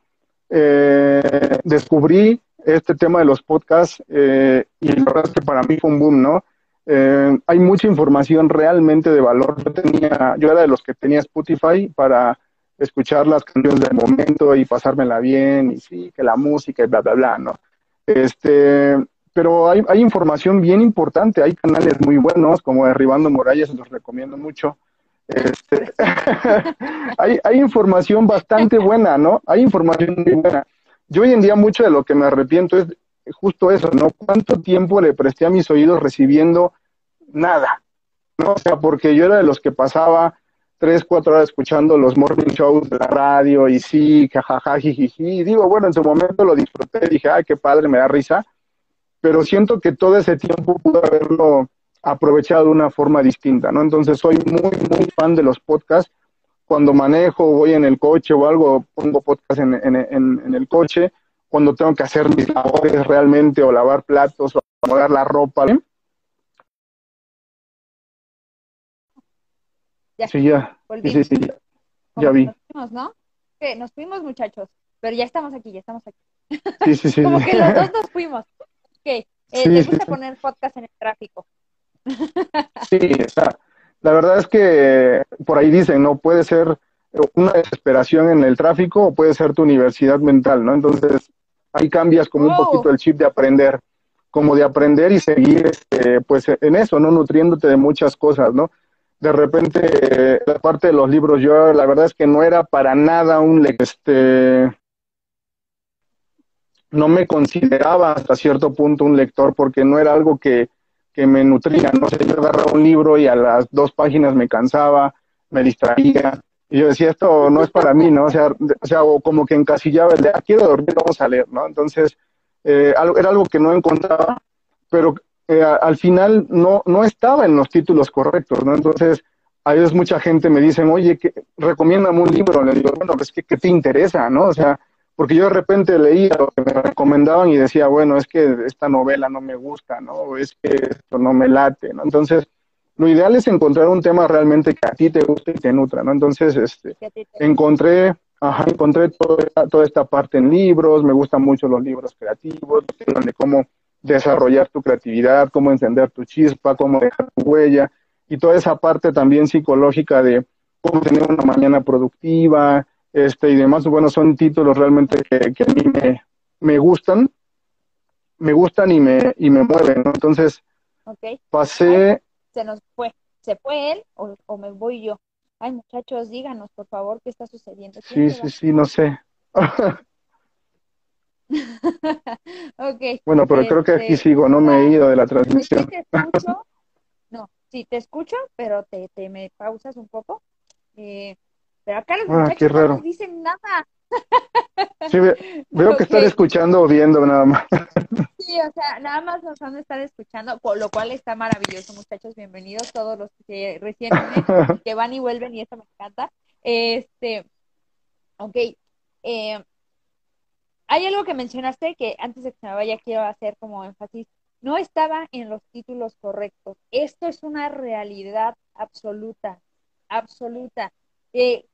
eh, descubrí este tema de los podcasts eh, y la verdad es que para mí fue un boom, ¿no? Eh, hay mucha información realmente de valor. Yo tenía, yo era de los que tenía Spotify para escuchar las canciones del momento y pasármela bien, y sí, que la música y bla, bla, bla, ¿no? Este, pero hay, hay información bien importante, hay canales muy buenos, como Derribando Murallas, los recomiendo mucho. Este, hay, hay información bastante buena, ¿no? Hay información muy buena. Yo hoy en día mucho de lo que me arrepiento es justo eso, ¿no? ¿Cuánto tiempo le presté a mis oídos recibiendo nada? ¿No? O sea, porque yo era de los que pasaba tres, cuatro horas escuchando los morning shows de la radio y sí, jajaja, jijiji. Y digo, bueno, en su momento lo disfruté, dije, ay, qué padre, me da risa. Pero siento que todo ese tiempo pude haberlo aprovechado de una forma distinta, ¿no? Entonces soy muy, muy fan de los podcasts. Cuando manejo, voy en el coche o algo, pongo podcast en, en, en, el coche. Cuando tengo que hacer mis labores realmente, o lavar platos, o acomodar la ropa. Ya. Sí, ya. Sí, sí, ya. vi. Nos fuimos, ¿no? ¿Qué? Nos fuimos, muchachos. Pero ya estamos aquí, ya estamos aquí. Sí, sí, sí. Como que los dos nos fuimos. ¿Qué? Eh, ¿Te gusta poner podcast en el tráfico? sí, está. La verdad es que por ahí dicen, ¿no? Puede ser una desesperación en el tráfico o puede ser tu universidad mental, ¿no? Entonces, ahí cambias como un Oh. poquito el chip de aprender, como de aprender y seguir, este, pues en eso, ¿no? Nutriéndote de muchas cosas, ¿no? De repente, eh, la parte de los libros, yo la verdad es que no era para nada un, este, no me consideraba hasta cierto punto un lector porque no era algo que, que me nutría, no sé, yo agarraba un libro y a las dos páginas me cansaba, me distraía, y yo decía, esto no es para mí, ¿no? O sea, o sea, como que encasillaba el de, ah, quiero dormir, vamos a leer, ¿no? Entonces, eh, era algo que no encontraba, pero eh, al final no, no estaba en los títulos correctos, ¿no? Entonces, a veces mucha gente me dicen, oye, que, recomiéndame un libro, le digo, bueno, pues, ¿qué, qué te interesa, no? O sea, porque yo de repente leía lo que me recomendaban y decía, bueno, es que esta novela no me gusta, ¿no? O es que esto no me late, ¿no? Entonces, lo ideal es encontrar un tema realmente que a ti te guste y te nutra, ¿no? Entonces, este, encontré, ajá, encontré toda esta, toda esta parte en libros, me gustan mucho los libros creativos, de cómo desarrollar tu creatividad, cómo encender tu chispa, cómo dejar tu huella, y toda esa parte también psicológica de cómo tener una mañana productiva, este y demás, bueno, son títulos realmente que, que a mí me, me gustan, me gustan y me, y me mueven, ¿no? Entonces Ok, pasé, se nos fue. ¿Se fue él o, o me voy yo? Ay, muchachos, díganos, por favor, qué está sucediendo. ¿Quién sí, sí, sí, no sé. Ok. Bueno, pero creo que aquí Este, sigo, no me he ido de la Sí, transmisión. te escucho. No, sí, te escucho, pero te, te me pausas un poco. Eh, pero acá los Ah, muchachos no dicen nada. Sí, ve- veo que están escuchando o viendo nada más. Sí, o sea, nada más nos van a estar escuchando, por lo cual está maravilloso, muchachos. Bienvenidos todos los que recién que van y vuelven, y eso me encanta. Este, ok. eh, hay algo que mencionaste que antes de que se me vaya quiero hacer como énfasis. No estaba en los títulos correctos. Esto es una realidad absoluta, absoluta. Eh,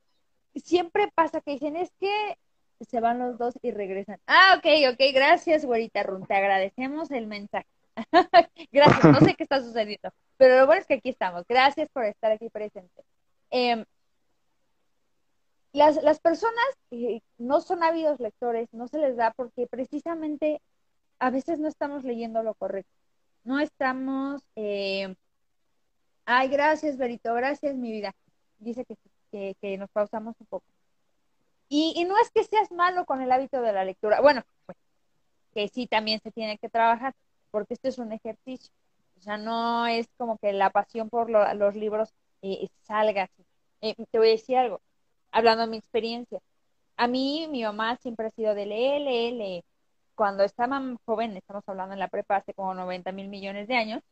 siempre pasa que dicen, es que se van los dos y regresan. Ah, ok, ok, gracias, güerita Run, te agradecemos el mensaje. gracias, no sé qué está sucediendo, pero lo bueno es que aquí estamos. Gracias por estar aquí presente. Eh, las, las personas que no son ávidos lectores, no se les da porque precisamente a veces no estamos leyendo lo correcto. No estamos... Eh... Ay, gracias, Berito, gracias, mi vida. Dice que, que, nos pausamos un poco. Y, y, no es que seas malo con el hábito de la lectura. Bueno, pues, que sí también se tiene que trabajar, porque esto es un ejercicio. O sea, no es como que la pasión por lo, los libros eh, salga. Eh, te voy a decir algo, hablando de mi experiencia. A mí, mi mamá siempre ha sido de leer, leer, leer. Cuando estaba joven, estamos hablando en la prepa hace como 90 mil millones de años,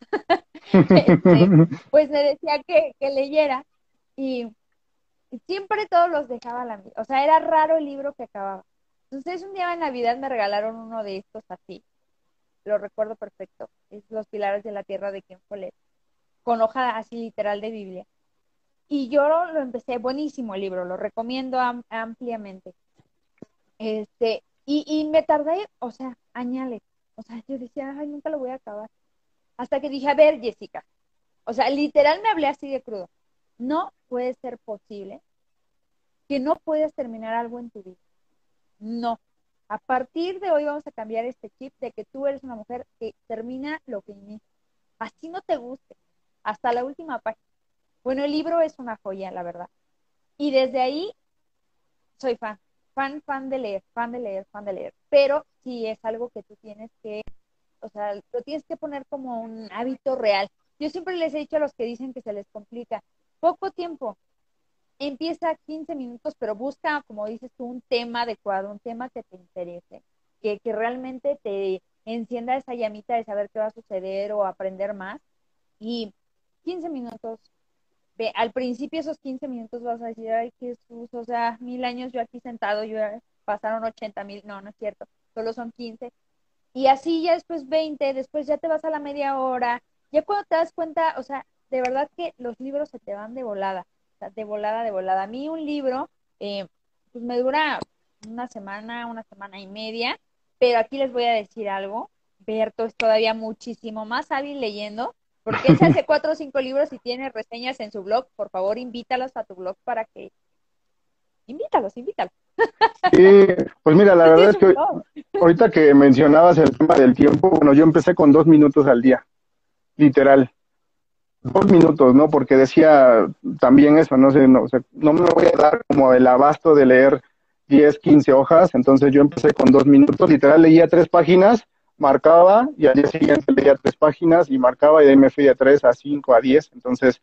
este, pues me decía que, que leyera y siempre todos los dejaba a la. O sea, era raro el libro que acababa. Entonces, un día en Navidad me regalaron uno de estos así. Lo recuerdo perfecto. Es Los Pilares de la Tierra de Ken Follett. Con hoja así literal de Biblia. Y yo lo empecé, buenísimo el libro, lo recomiendo am ampliamente. Este, y, y me tardé, o sea, añales. O sea, yo decía, ay, nunca lo voy a acabar. Hasta que dije, a ver, Jessica. O sea, literal me hablé así de crudo. No puede ser posible que no puedas terminar algo en tu vida. No. A partir de hoy vamos a cambiar este chip de que tú eres una mujer que termina lo que inicia. Así no te guste. Hasta la última página. Bueno, el libro es una joya, la verdad. Y desde ahí soy fan. Fan, fan de leer, fan de leer, fan de leer. Pero sí es algo que tú tienes que, o sea, lo tienes que poner como un hábito real. Yo siempre les he dicho a los que dicen que se les complica, poco tiempo, empieza 15 minutos, pero busca, como dices tú, un tema adecuado, un tema que te interese, que, que realmente te encienda esa llamita de saber qué va a suceder o aprender más. Y 15 minutos, ve, al principio esos 15 minutos vas a decir, ay, Jesús, o sea, mil años yo aquí sentado, yo pasaron 80 mil, no, no es cierto, solo son 15. Y así ya después 20, después ya te vas a la media hora, ya cuando te das cuenta, o sea, de verdad que los libros se te van de volada, o sea, de volada, de volada. A mí un libro, eh, pues me dura una semana, una semana y media, pero aquí les voy a decir algo, Berto es todavía muchísimo más hábil leyendo, porque él se hace cuatro o cinco libros y tiene reseñas en su blog, por favor invítalos a tu blog para que invítalos, invítalos. Sí, pues mira, la verdad es que ahorita que mencionabas el tema del tiempo, bueno, yo empecé con dos minutos al día, literal. Dos minutos, ¿no? Porque decía también eso, no sé, no, no me voy a dar como el abasto de leer 10, 15 hojas, entonces yo empecé con dos minutos, literal leía tres páginas, marcaba y al día siguiente leía tres páginas y marcaba y de ahí me fui de tres a cinco, a diez, entonces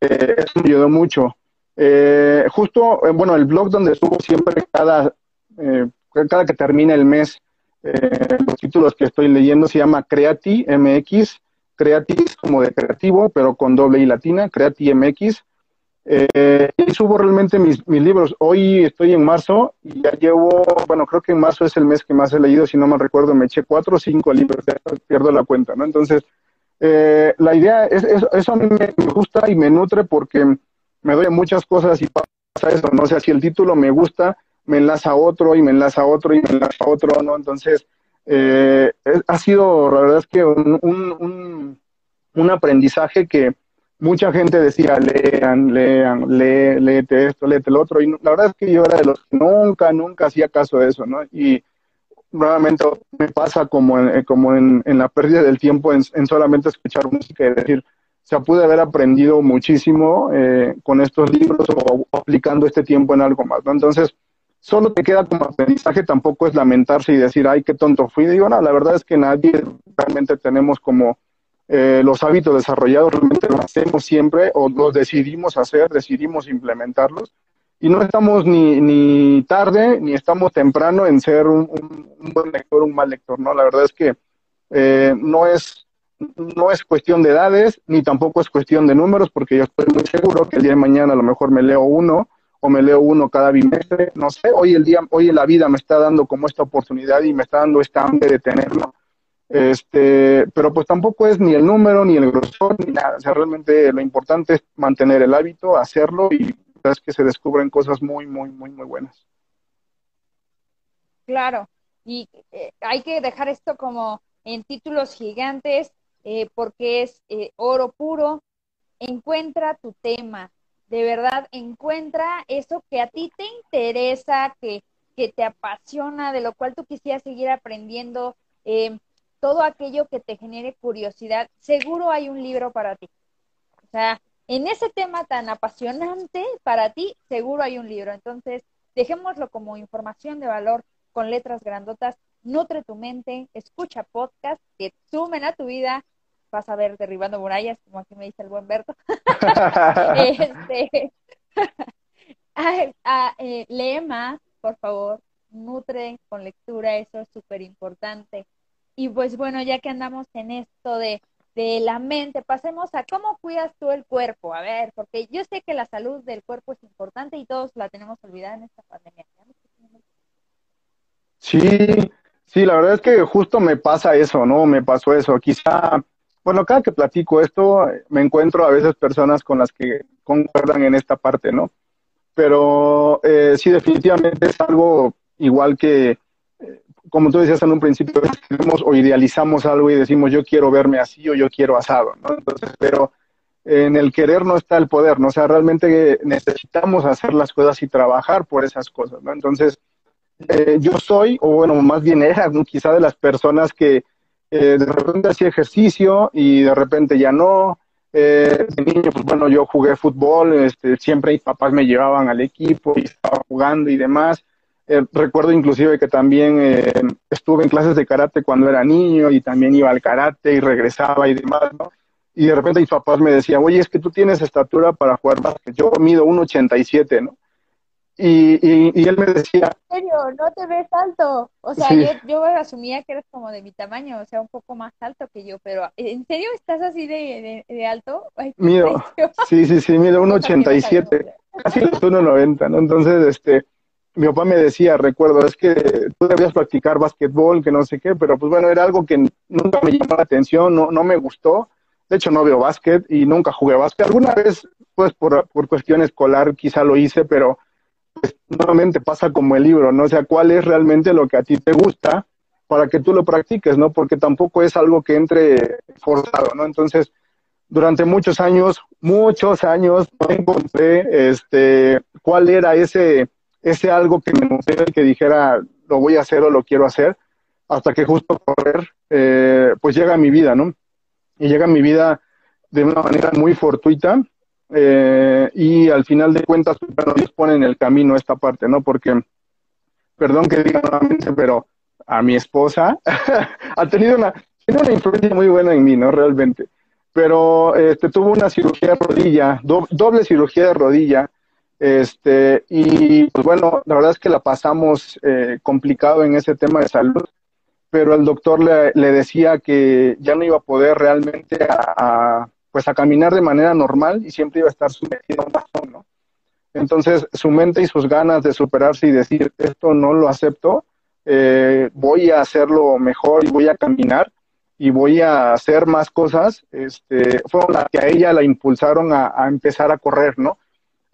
eh, eso me ayudó mucho. Eh, justo, eh, bueno, el blog donde subo siempre cada, eh, cada que termina el mes, los títulos que estoy leyendo se llama Creati MX, Creati como de creativo, pero con doble y latina, Creati MX. y subo realmente mis, mis libros. Hoy estoy en marzo y ya llevo, bueno, creo que en marzo es el mes que más he leído, si no me recuerdo, me eché cuatro o cinco libros, ya pierdo la cuenta, ¿no? Entonces, la idea es, eso a mí me gusta y me nutre porque me doy muchas cosas y pasa eso, ¿no? O sea, si el título me gusta, me enlaza a otro y me enlaza a otro y me enlaza a otro, ¿no? Entonces, eh, ha sido, la verdad es que un, un, un, aprendizaje que mucha gente decía, lean, lean, lee, léete esto, léete el otro, y la verdad es que yo era de los que nunca, nunca hacía caso de eso, ¿no? Y nuevamente me pasa como en, como en, en la pérdida del tiempo en, en solamente escuchar música y decir, se pude haber aprendido muchísimo eh, con estos libros o, aplicando este tiempo en algo más, ¿no? Entonces, solo te queda como aprendizaje, tampoco es lamentarse y decir, ay, qué tonto fui. Digo, no, la verdad es que nadie realmente tenemos como eh, los hábitos desarrollados, realmente lo hacemos siempre o los decidimos hacer, decidimos implementarlos. Y no estamos ni, ni tarde ni estamos temprano en ser un, un, buen lector, un mal lector, ¿no? La verdad es que eh, no es no es cuestión de edades, ni tampoco es cuestión de números, porque yo estoy muy seguro que el día de mañana a lo mejor me leo uno o me leo uno cada bimestre, no sé, hoy el día, hoy la vida me está dando como esta oportunidad y me está dando esta hambre de tenerlo. Este, pero pues tampoco es ni el número, ni el grosor, ni nada. O sea, realmente lo importante es mantener el hábito, hacerlo y es que se descubren cosas muy, muy, muy, muy buenas. Claro, y eh, hay que dejar esto como en títulos gigantes eh, porque es eh, oro puro. Encuentra tu tema, de verdad, encuentra eso que a ti te interesa, que, que te apasiona, de lo cual tú quisieras seguir aprendiendo, eh, todo aquello que te genere curiosidad, seguro hay un libro para ti. O sea, en ese tema tan apasionante para ti, seguro hay un libro. Entonces, dejémoslo como información de valor con letras grandotas. Nutre tu mente, escucha podcast que sumen a tu vida, vas a ver derribando murallas, como aquí me dice el buen Berto. este, eh, lee más, por favor, nutre con lectura, eso es súper importante. Y pues bueno, ya que andamos en esto de, de la mente, pasemos a cómo cuidas tú el cuerpo. A ver, porque yo sé que la salud del cuerpo es importante y todos la tenemos olvidada en esta pandemia. Sí, sí, la verdad es que justo me pasa eso, ¿no? Me pasó eso. Quizá bueno, cada que platico esto, me encuentro a veces personas con las que concuerdan en esta parte, ¿no? Pero eh, sí, definitivamente es algo igual que, como tú decías en un principio, decimos o idealizamos algo y decimos yo quiero verme así o yo quiero asado, ¿no? Entonces, pero en el querer no está el poder, ¿no? O sea, realmente necesitamos hacer las cosas y trabajar por esas cosas, ¿no? Entonces, eh, yo soy, o bueno, más bien era quizá de las personas que eh, de repente hacía ejercicio y de repente ya no. Eh, de niño, pues bueno, yo jugué fútbol, este, siempre mis papás me llevaban al equipo y estaba jugando y demás. Eh, recuerdo inclusive que también estuve en clases de karate cuando era niño y también iba al karate y regresaba y demás, ¿no? Y de repente mis papás me decían, oye, es que tú tienes estatura para jugar básquet. Yo mido 1,87, ¿no? Y, y, él me decía... En serio, no te ves alto. O sea, yo, yo, asumía que eres como de mi tamaño, o sea, un poco más alto que yo, pero ¿en serio estás así de, de, alto? mido, sí, sí, sí, mido 1,87, casi 1,90, ¿no? Entonces, este, mi papá me decía, recuerdo, es que tú debías practicar básquetbol, que no sé qué, pero pues bueno, era algo que nunca me llamó la atención, no, no me gustó. De hecho, no veo básquet y nunca jugué básquet. Alguna vez, pues por, por cuestión escolar, quizá lo hice, pero pues, nuevamente pasa como el libro, ¿no? O sea, cuál es realmente lo que a ti te gusta para que tú lo practiques, ¿no? Porque tampoco es algo que entre forzado, ¿no? Entonces, durante muchos años, muchos años, no encontré este, cuál era ese, ese algo que me moviera y que dijera, lo voy a hacer o lo quiero hacer, hasta que justo correr, eh, pues llega a mi vida, ¿no? Y llega a mi vida de una manera muy fortuita, eh, y al final de cuentas, bueno, Dios pone en el camino esta parte, ¿no? Porque, perdón que diga nuevamente, pero a mi esposa ha tenido una, tiene una influencia muy buena en mí, ¿no? Realmente. Pero este, tuvo una cirugía de rodilla, doble cirugía de rodilla, este, y pues bueno, la verdad es que la pasamos eh, complicado en ese tema de salud, pero el doctor le, le, decía que ya no iba a poder realmente a pues a caminar de manera normal y siempre iba a estar sometido a un bastón, ¿no? Entonces, su mente y sus ganas de superarse y decir, esto no lo acepto, eh, voy a hacerlo mejor y voy a caminar y voy a hacer más cosas, este, fueron las que a ella la impulsaron a, a, empezar a correr, ¿no?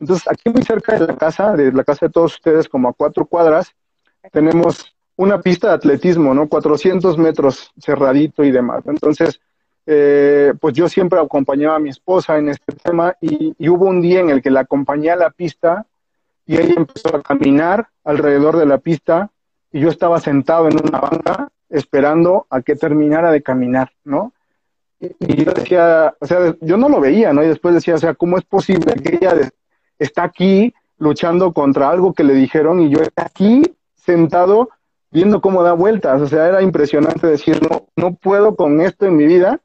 Entonces, aquí muy cerca de la casa, de la casa de todos ustedes, como a cuatro cuadras, tenemos una pista de atletismo, ¿no? 400 metros cerradito y demás. Entonces, eh, pues yo siempre acompañaba a mi esposa en este tema y, hubo un día en el que la acompañé a la pista y ella empezó a caminar alrededor de la pista y yo estaba sentado en una banca esperando a que terminara de caminar, ¿no? Y, yo decía, o sea, yo no lo veía, ¿no? Y después decía, o sea, ¿cómo es posible que ella está aquí luchando contra algo que le dijeron y yo está aquí sentado viendo cómo da vueltas? O sea, era impresionante decir, no, no puedo con esto en mi vida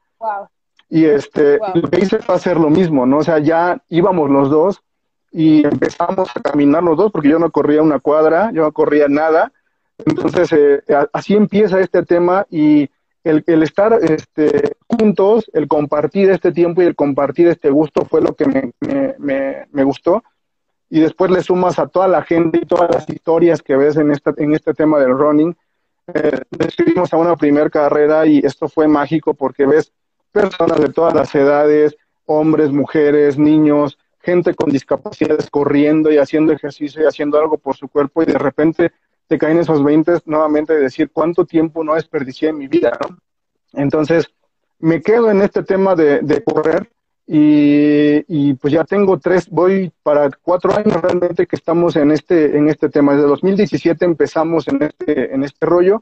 y este, lo que hice fue hacer lo mismo, ¿no? O sea, ya íbamos los dos y empezamos a caminar los dos porque yo no corría una cuadra, yo no corría nada. Entonces, eh, así empieza este tema y el, el estar este, juntos, el compartir este tiempo y el compartir este gusto fue lo que me, gustó. Y después le sumas a toda la gente y todas las historias que ves en, esta, en este tema del running. Eh, decidimos a una primera carrera y esto fue mágico porque ves personas de todas las edades, hombres, mujeres, niños, gente con discapacidades corriendo y haciendo ejercicio y haciendo algo por su cuerpo y de repente te caen esos 20 nuevamente de decir cuánto tiempo no desperdicié en mi vida, ¿no? Entonces, me quedo en este tema de, correr y, y, pues ya tengo tres, voy para cuatro años realmente que estamos en este, en este tema. Desde 2017 empezamos en este, en este rollo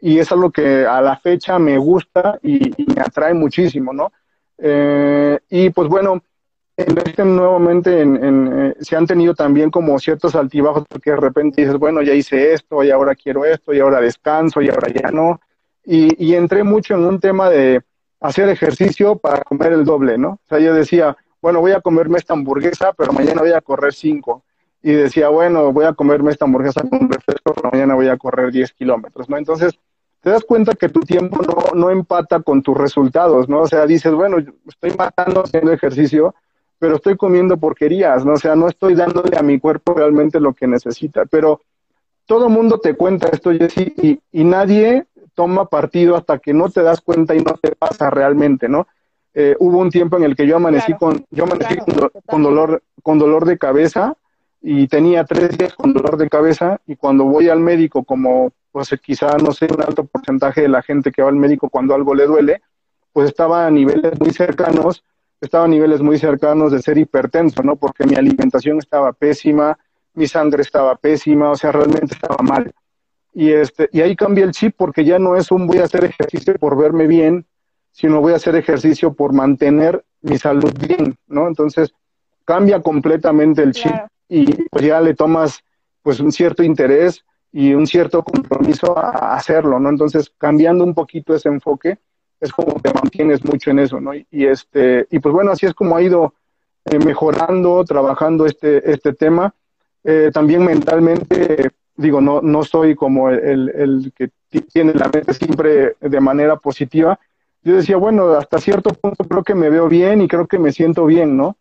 y es algo que a la fecha me gusta y, me atrae muchísimo, ¿no? Eh, y pues bueno, en este nuevamente en, eh, se han tenido también como ciertos altibajos porque de repente dices, bueno, ya hice esto y ahora quiero esto y ahora descanso y ahora ya no. Y, y entré mucho en un tema de hacer ejercicio para comer el doble, ¿no? O sea, yo decía, bueno, voy a comerme esta hamburguesa, pero mañana voy a correr cinco. Y decía, bueno, voy a comerme esta hamburguesa con refresco, pero mañana voy a correr 10 kilómetros, ¿no? Entonces, te das cuenta que tu tiempo no, no empata con tus resultados, ¿no? O sea, dices, bueno, estoy matando haciendo ejercicio, pero estoy comiendo porquerías, ¿no? O sea, no estoy dándole a mi cuerpo realmente lo que necesita. Pero todo mundo te cuenta esto, Jessy, y, y nadie toma partido hasta que no te das cuenta y no te pasa realmente, ¿no? Eh, hubo un tiempo en el que yo amanecí con, yo amanecí con, con, dolor, con dolor de cabeza y tenía tres días con dolor de cabeza y cuando voy al médico como pues quizá, no sé, un alto porcentaje de la gente que va al médico cuando algo le duele, pues estaba a niveles muy cercanos, estaba a niveles muy cercanos de ser hipertenso, ¿no? Porque mi alimentación estaba pésima, mi sangre estaba pésima, o sea, realmente estaba mal. Y, este, y ahí cambia el chip porque ya no es un voy a hacer ejercicio por verme bien, sino voy a hacer ejercicio por mantener mi salud bien, ¿no? Entonces cambia completamente el chip y pues ya le tomas pues un cierto interés y un cierto compromiso a hacerlo, ¿no? Entonces, cambiando un poquito ese enfoque, es como te mantienes mucho en eso, ¿no? Y, este, y pues bueno, así es como ha ido eh, mejorando, trabajando este, este tema. Eh, también mentalmente, digo, no, no soy como el, el que tiene la mente siempre de manera positiva. Yo decía, bueno, hasta cierto punto creo que me veo bien y creo que me siento bien, ¿no?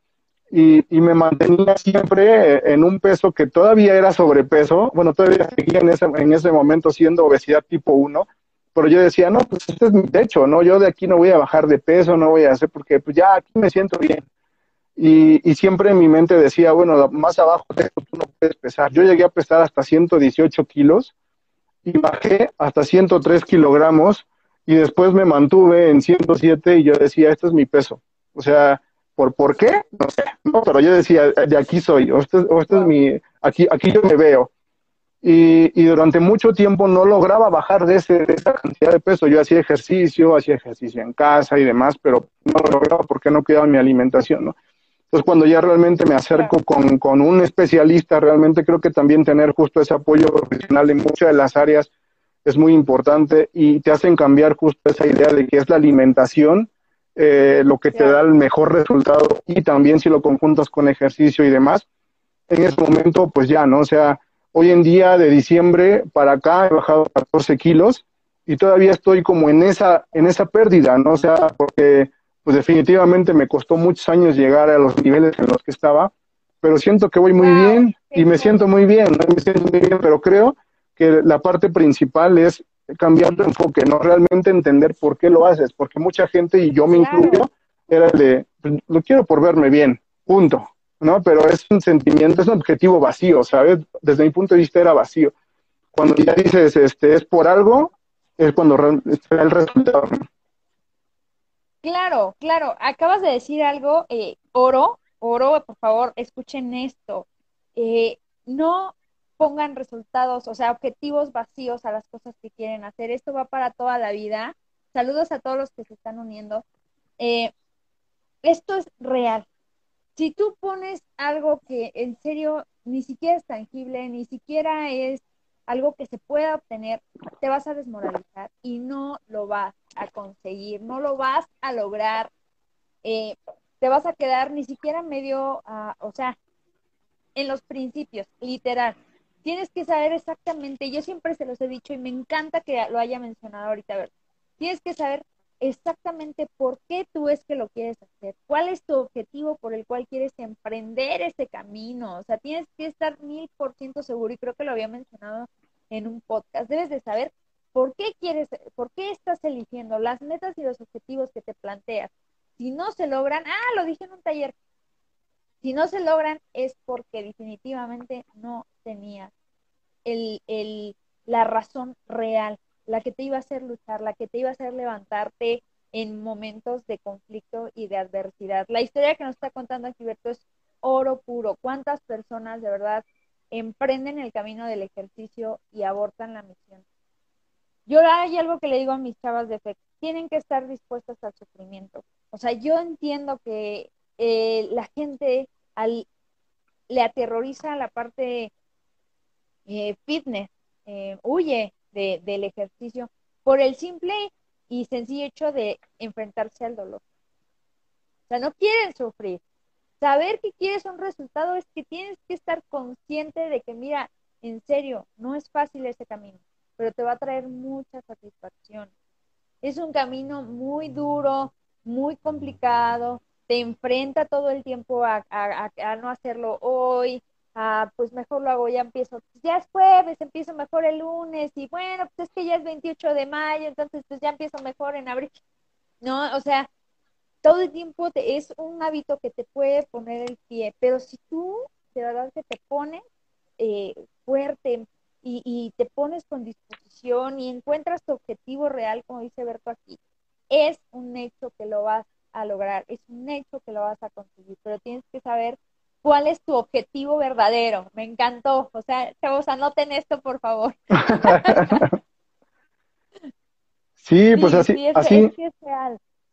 y, y, me mantenía siempre en un peso que todavía era sobrepeso, bueno, todavía seguía en ese, en ese momento siendo obesidad tipo 1, pero yo decía, no, pues este es mi techo, ¿no? Yo de aquí no voy a bajar de peso, no voy a hacer, porque pues ya aquí me siento bien. Y, y siempre en mi mente decía, bueno, más abajo de esto tú no puedes pesar. Yo llegué a pesar hasta 118 kilos y bajé hasta 103 kilogramos y después me mantuve en 107 y yo decía, este es mi peso. O sea, ¿Por, ¿Por qué? No sé, pero yo decía, de aquí soy, o este, o este es mi, aquí, aquí yo me veo. Y, y, durante mucho tiempo no lograba bajar de, ese, de esa cantidad de peso. Yo hacía ejercicio, hacía ejercicio en casa y demás, pero no lo lograba porque no cuidaba mi alimentación, ¿no? Entonces, cuando ya realmente me acerco con, con un especialista, realmente creo que también tener justo ese apoyo profesional en muchas de las áreas es muy importante y te hacen cambiar justo esa idea de que es la alimentación eh, lo que te da el mejor resultado y también si lo conjuntas con ejercicio y demás, en ese momento pues ya, ¿no? O sea, hoy en día de diciembre para acá he bajado 14 kilos y todavía estoy como en esa, en esa pérdida, ¿no? O sea, porque pues definitivamente me costó muchos años llegar a los niveles en los que estaba, pero siento que voy muy bien y me siento muy bien, ¿no? me siento muy bien, pero creo que la parte principal es cambiar tu enfoque, no realmente entender por qué lo haces, porque mucha gente, y yo me incluyo, era el de, pues, lo quiero por verme bien, punto, ¿no? Pero es un sentimiento, es un objetivo vacío, ¿sabes? Desde mi punto de vista era vacío. Cuando ya dices, este, es por algo, es cuando está el resultado. Claro, claro, acabas de decir algo, eh, oro, oro, por favor, escuchen esto. Eh, no pongan resultados, o sea, objetivos vacíos a las cosas que quieren hacer. Esto va para toda la vida. Saludos a todos los que se están uniendo. Eh, esto es real. Si tú pones algo que en serio ni siquiera es tangible, ni siquiera es algo que se pueda obtener, te vas a desmoralizar y no lo vas a conseguir, no lo vas a lograr. Eh, te vas a quedar ni siquiera medio, uh, o sea, en los principios, literal tienes que saber exactamente, yo siempre se los he dicho y me encanta que lo haya mencionado ahorita, a ver, tienes que saber exactamente por qué tú es que lo quieres hacer, cuál es tu objetivo por el cual quieres emprender ese camino, o sea, tienes que estar mil por ciento seguro y creo que lo había mencionado en un podcast, debes de saber por qué quieres, por qué estás eligiendo las metas y los objetivos que te planteas. Si no se logran, ah, lo dije en un taller, si no se logran es porque definitivamente no tenías el, el, la razón real, la que te iba a hacer luchar, la que te iba a hacer levantarte en momentos de conflicto y de adversidad. La historia que nos está contando aquí Berto es oro puro. ¿Cuántas personas de verdad emprenden el camino del ejercicio y abortan la misión? Yo hay algo que le digo a mis chavas de fe, tienen que estar dispuestas al sufrimiento. O sea, yo entiendo que eh, la gente al, le aterroriza la parte eh, fitness, eh, huye de, del ejercicio por el simple y sencillo hecho de enfrentarse al dolor. O sea, no quieren sufrir. Saber que quieres un resultado es que tienes que estar consciente de que, mira, en serio, no es fácil ese camino, pero te va a traer mucha satisfacción. Es un camino muy duro, muy complicado, te enfrenta todo el tiempo a, no hacerlo hoy, a pues mejor lo hago, ya empiezo, pues ya es jueves, empiezo mejor el lunes y bueno, pues es que ya es 28 de mayo, entonces pues ya empiezo mejor en abril. No, o sea, todo el tiempo es un hábito que te puede poner el pie, pero si tú de verdad que te pones eh, fuerte y, y te pones con disposición y encuentras tu objetivo real, como dice Berto aquí, es un hecho que lo vas a lograr, es un hecho que lo vas a conseguir, pero tienes que saber cuál es tu objetivo verdadero. Me encantó. O sea, chavos, anoten esto, por favor. sí, pues así, sí, así,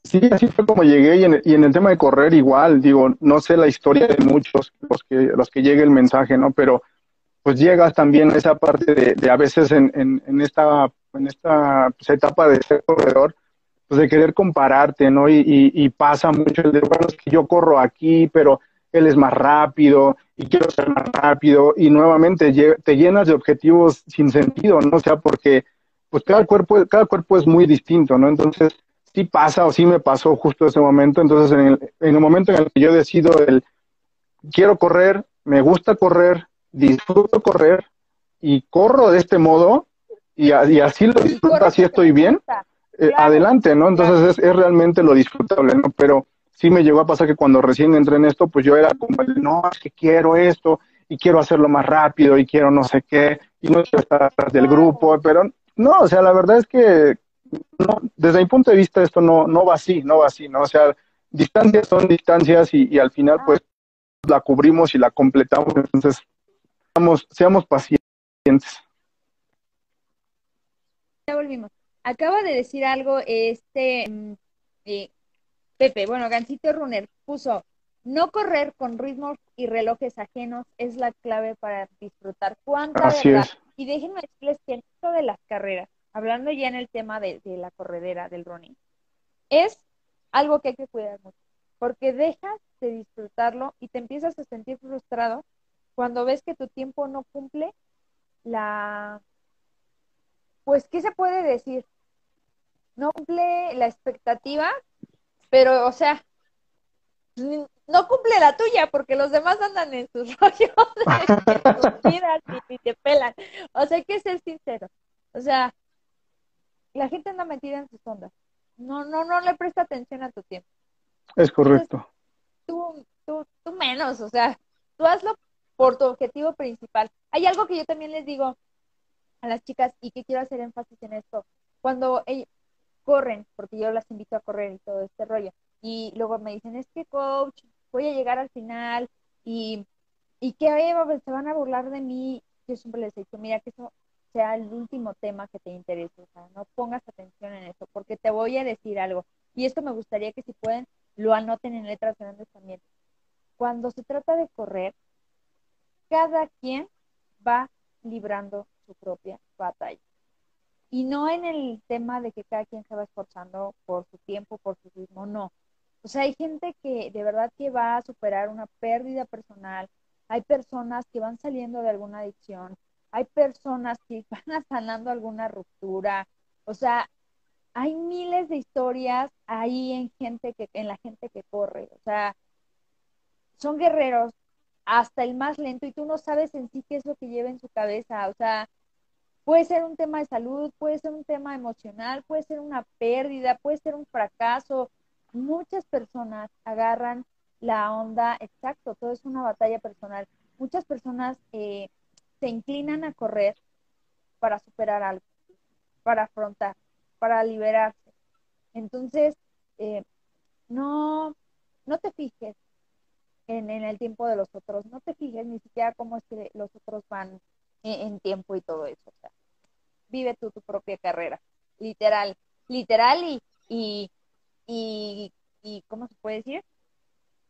sí, así fue como llegué y en, y en, el tema de correr igual, digo, no sé la historia de muchos los que los que llegue el mensaje, ¿no? Pero pues llegas también a esa parte de, de a veces en, en, en, esta en esta pues, etapa de ser corredor, pues de querer compararte, ¿no? Y, y, pasa mucho el de, bueno, es que yo corro aquí, pero él es más rápido y quiero ser más rápido y nuevamente te llenas de objetivos sin sentido, ¿no? O sea, porque pues cada cuerpo, cada cuerpo es muy distinto, ¿no? Entonces, sí pasa o sí me pasó justo ese momento, entonces en el, en el momento en el que yo decido el, quiero correr, me gusta correr, disfruto correr y corro de este modo y, y así lo disfruto, así estoy bien, eh, adelante, ¿no? Entonces es, es, realmente lo disfrutable, ¿no? Pero sí me llegó a pasar que cuando recién entré en esto, pues yo era como, no, es que quiero esto y quiero hacerlo más rápido y quiero no sé qué y no quiero estar atrás del grupo, pero no, o sea, la verdad es que no, desde mi punto de vista esto no, no va así, no va así, ¿no? O sea, distancias son distancias y, y al final pues la cubrimos y la completamos, entonces seamos, seamos pacientes. Ya volvimos. Acaba de decir algo este mm, eh, Pepe, bueno, Gancito Runner puso, no correr con ritmos y relojes ajenos es la clave para disfrutar. ¿Cuánta verdad? Y déjenme decirles que esto de las carreras, hablando ya en el tema de, de la corredera, del running, es algo que hay que cuidar mucho, porque dejas de disfrutarlo y te empiezas a sentir frustrado cuando ves que tu tiempo no cumple la, pues, ¿qué se puede decir? No cumple la expectativa, pero, o sea, no cumple la tuya porque los demás andan en sus rollos, en sus vidas y, te pelan. O sea, hay que ser sincero. O sea, la gente anda metida en sus ondas. No, no, no le presta atención a tu tiempo. Es correcto. tú, tú, tú menos, o sea, tú hazlo por tu objetivo principal. Hay algo que yo también les digo a las chicas y que quiero hacer énfasis en esto. Cuando ellas corren, porque yo las invito a correr y todo este rollo, y luego me dicen, es que coach, voy a llegar al final y, y que se van a burlar de mí. Yo siempre les he dicho, mira, que eso sea el último tema que te interese, o sea, no pongas atención en eso, porque te voy a decir algo. Y esto me gustaría que si pueden, lo anoten en letras grandes también. Cuando se trata de correr, cada quien va librando su propia batalla. Y no en el tema de que cada quien se va esforzando por su tiempo, por su ritmo, no. O sea, hay gente que de verdad que va a superar una pérdida personal, hay personas que van saliendo de alguna adicción, hay personas que van sanando alguna ruptura, o sea, hay miles de historias ahí en gente que, en la gente que corre, o sea, son guerreros, hasta el más lento y tú no sabes en sí qué es lo que lleva en su cabeza. O sea, puede ser un tema de salud, puede ser un tema emocional, puede ser una pérdida, puede ser un fracaso. Muchas personas agarran la onda, exacto, todo es una batalla personal. Muchas personas eh, se inclinan a correr para superar algo, para afrontar, para liberarse. Entonces, eh, no, no te fijes en, el tiempo de los otros. No te fijes ni siquiera cómo es que los otros van en, tiempo y todo eso. O sea, vive tú tu propia carrera, literal, literal y, y, y, y, ¿cómo se puede decir?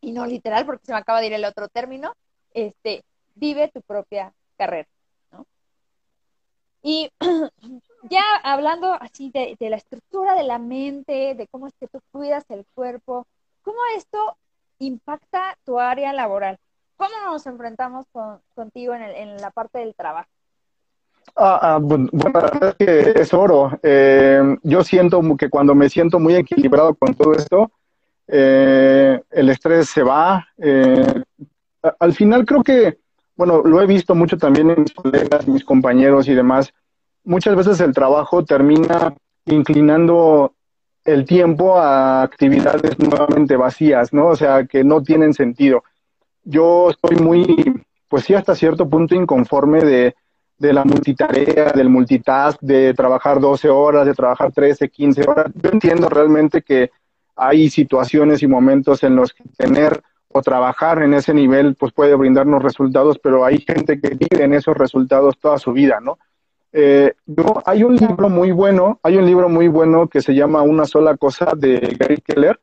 Y no literal, porque se me acaba de ir el otro término, este, vive tu propia carrera, ¿no? Y ya hablando así de, de la estructura de la mente, de cómo es que tú cuidas el cuerpo, cómo esto impacta tu área laboral? ¿Cómo nos enfrentamos contigo en, en, la parte del trabajo? Ah, ah bueno, la verdad es que es oro. Eh, yo siento que cuando me siento muy equilibrado con todo esto, eh, el estrés se va. Eh, al final creo que, bueno, lo he visto mucho también en mis colegas, mis compañeros y demás. Muchas veces el trabajo termina inclinando el tiempo a actividades nuevamente vacías, ¿no? O sea, que no tienen sentido. Yo estoy muy, pues sí, hasta cierto punto inconforme de, de la multitarea, del multitask, de trabajar 12 horas, de trabajar 13, 15 horas. Yo entiendo realmente que hay situaciones y momentos en los que tener o trabajar en ese nivel pues puede brindarnos resultados, pero hay gente que vive en esos resultados toda su vida, ¿no? Eh, hay un libro muy bueno, hay un libro muy bueno que se llama Una sola cosa de Gary Keller,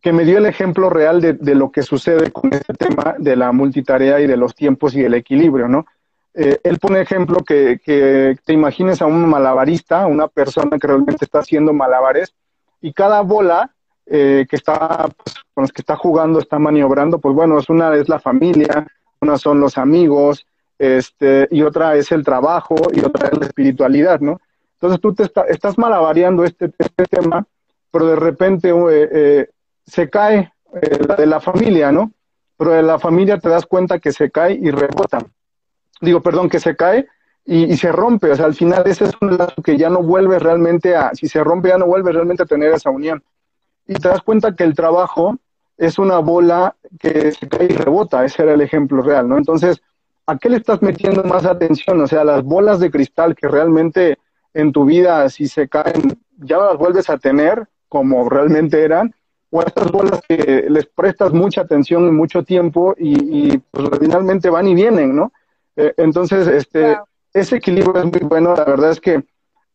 que me dio el ejemplo real de, lo que sucede con este tema de la multitarea y de los tiempos y el equilibrio, ¿no? Eh, él pone ejemplo que, te imagines a un malabarista, una persona que realmente está haciendo malabares, y cada bola eh, que está, pues, con los que está jugando, está maniobrando, pues bueno, es una es la familia, una son los amigos, este, y otra es el trabajo y otra es la espiritualidad, ¿no? Entonces tú te estás malavariando este, este, tema, pero de repente eh, eh, se cae eh, de la familia, ¿no? Pero de la familia te das cuenta que se cae y rebota. Digo, perdón, que se cae y, se rompe. O sea, al final ese es un lazo que ya no vuelve realmente a, si se rompe ya no vuelve realmente a tener esa unión. Y te das cuenta que el trabajo es una bola que se cae y rebota. Ese era el ejemplo real, ¿no? Entonces, ¿a qué le estás metiendo más atención? O sea, las bolas de cristal que realmente en tu vida, si se caen, ya las vuelves a tener como realmente eran, o estas bolas que les prestas mucha atención y mucho tiempo y, pues finalmente van y vienen, ¿no? Eh, entonces, este, ese equilibrio es muy bueno. La verdad es que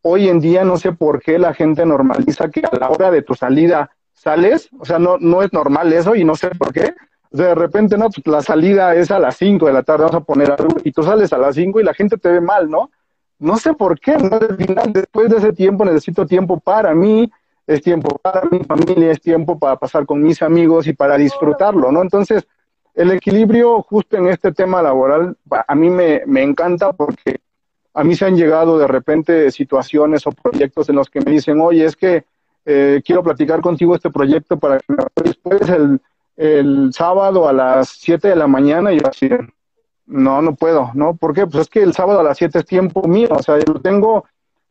hoy en día no sé por qué la gente normaliza que a la hora de tu salida sales, o sea, no, no es normal eso y no sé por qué. de repente, no, pues la salida es a las 5 de la tarde, vamos a poner algo, y tú sales a las 5 y la gente te ve mal, ¿no? No sé por qué, ¿no? Al final, después de ese tiempo necesito tiempo para mí, es tiempo para mi familia, es tiempo para pasar con mis amigos y para disfrutarlo, ¿no? Entonces, el equilibrio justo en este tema laboral a mí me, me encanta porque a mí se han llegado de repente situaciones o proyectos en los que me dicen, oye, es que eh, quiero platicar contigo este proyecto para que después el, el sábado a las 7 de la mañana y yo así, no, no puedo, ¿no? ¿Por qué? Pues es que el sábado a las 7 es tiempo mío, o sea, yo lo tengo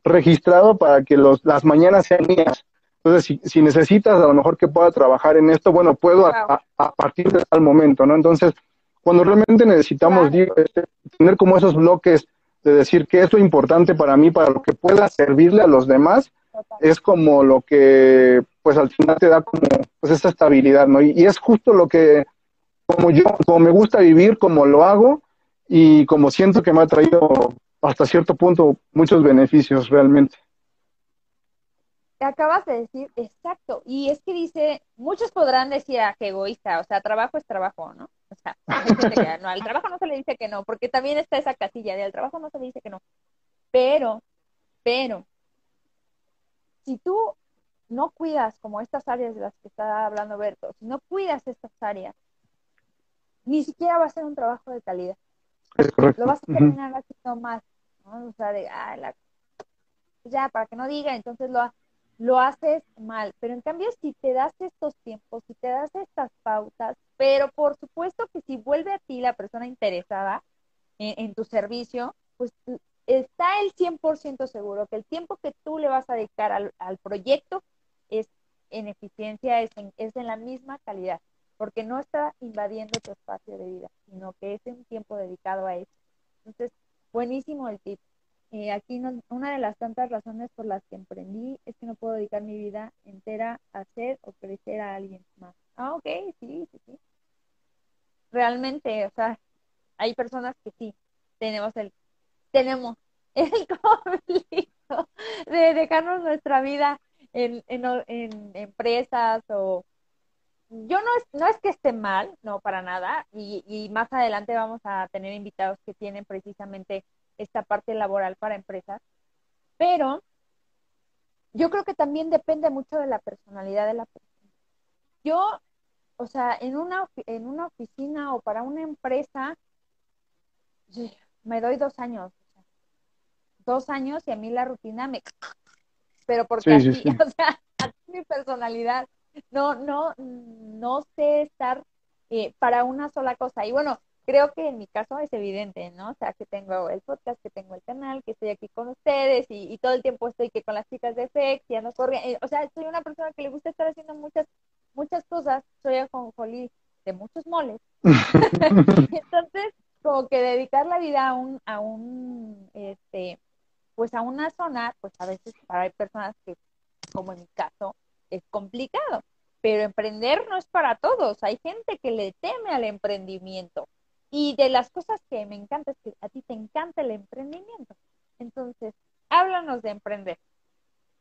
registrado para que los, las mañanas sean mías. Entonces, si, si, necesitas a lo mejor que pueda trabajar en esto, bueno, puedo a, partir de tal momento, ¿no? Entonces, cuando realmente necesitamos este, tener como esos bloques de decir que esto es importante para mí, para lo que pueda servirle a los demás, es como lo que, pues al final te da como, pues esa estabilidad, ¿no? y es justo lo que, como yo, como me gusta vivir, como lo hago y como siento que me ha traído hasta cierto punto muchos beneficios realmente acabas de decir, exacto, y es que dice, muchos podrán decir, ah, qué egoísta, o sea, trabajo es trabajo, ¿no? O sea, no, al trabajo no se le dice que no, porque también está esa casilla de al trabajo no se le dice que no. Pero, pero, si tú no cuidas como estas áreas de las que está hablando Berto, si no cuidas estas áreas, ni siquiera va a ser un trabajo de calidad. Lo vas a terminar haciendo más, ¿no? O sea, de, ah, la... ya, para que no diga, entonces lo, lo haces mal. Pero en cambio, si te das estos tiempos, si te das estas pautas, pero por supuesto que si vuelve a ti la persona interesada en, tu servicio, pues está el 100% seguro que el tiempo que tú le vas a dedicar al, proyecto es en eficiencia, es en, es en la misma calidad, porque no está invadiendo tu espacio de vida, sino que es un tiempo dedicado a eso. Entonces, buenísimo el tip. Eh, aquí una de las tantas razones por las que emprendí es que no puedo dedicar mi vida entera a hacer o crecer a alguien más. Ah, ok, sí, sí, sí. Realmente, o sea, hay personas que sí, tenemos el, tenemos el conflicto de dejarnos nuestra vida en, en, en empresas o yo no es, no es que esté mal, no para nada, y más adelante vamos a tener invitados que tienen precisamente esta parte laboral para empresas, pero yo creo que también depende mucho de la personalidad de la persona. Yo, o sea, en una, en una oficina o para una empresa, me doy dos años, dos años y a mí la rutina me... Pero porque así, o sea, mi personalidad, no, no, no sé estar eh, para una sola cosa. Y bueno, creo que en mi caso es evidente, ¿no? O sea, que tengo el podcast, que tengo el canal, que estoy aquí con ustedes y, todo el tiempo estoy que con las chicas de FX y ando corriendo. Eh, o sea, soy una persona que le gusta estar haciendo muchas, muchas cosas. Soy ajonjolí de muchos moles. Entonces, como que dedicar la vida a un, a un, este, pues a una zona, pues a veces para hay personas que, como en mi caso, es complicado. Pero emprender no es para todos. Hay gente que le teme al emprendimiento. Y de las cosas que me encanta es que a ti te encanta el emprendimiento. Entonces, háblanos de emprender.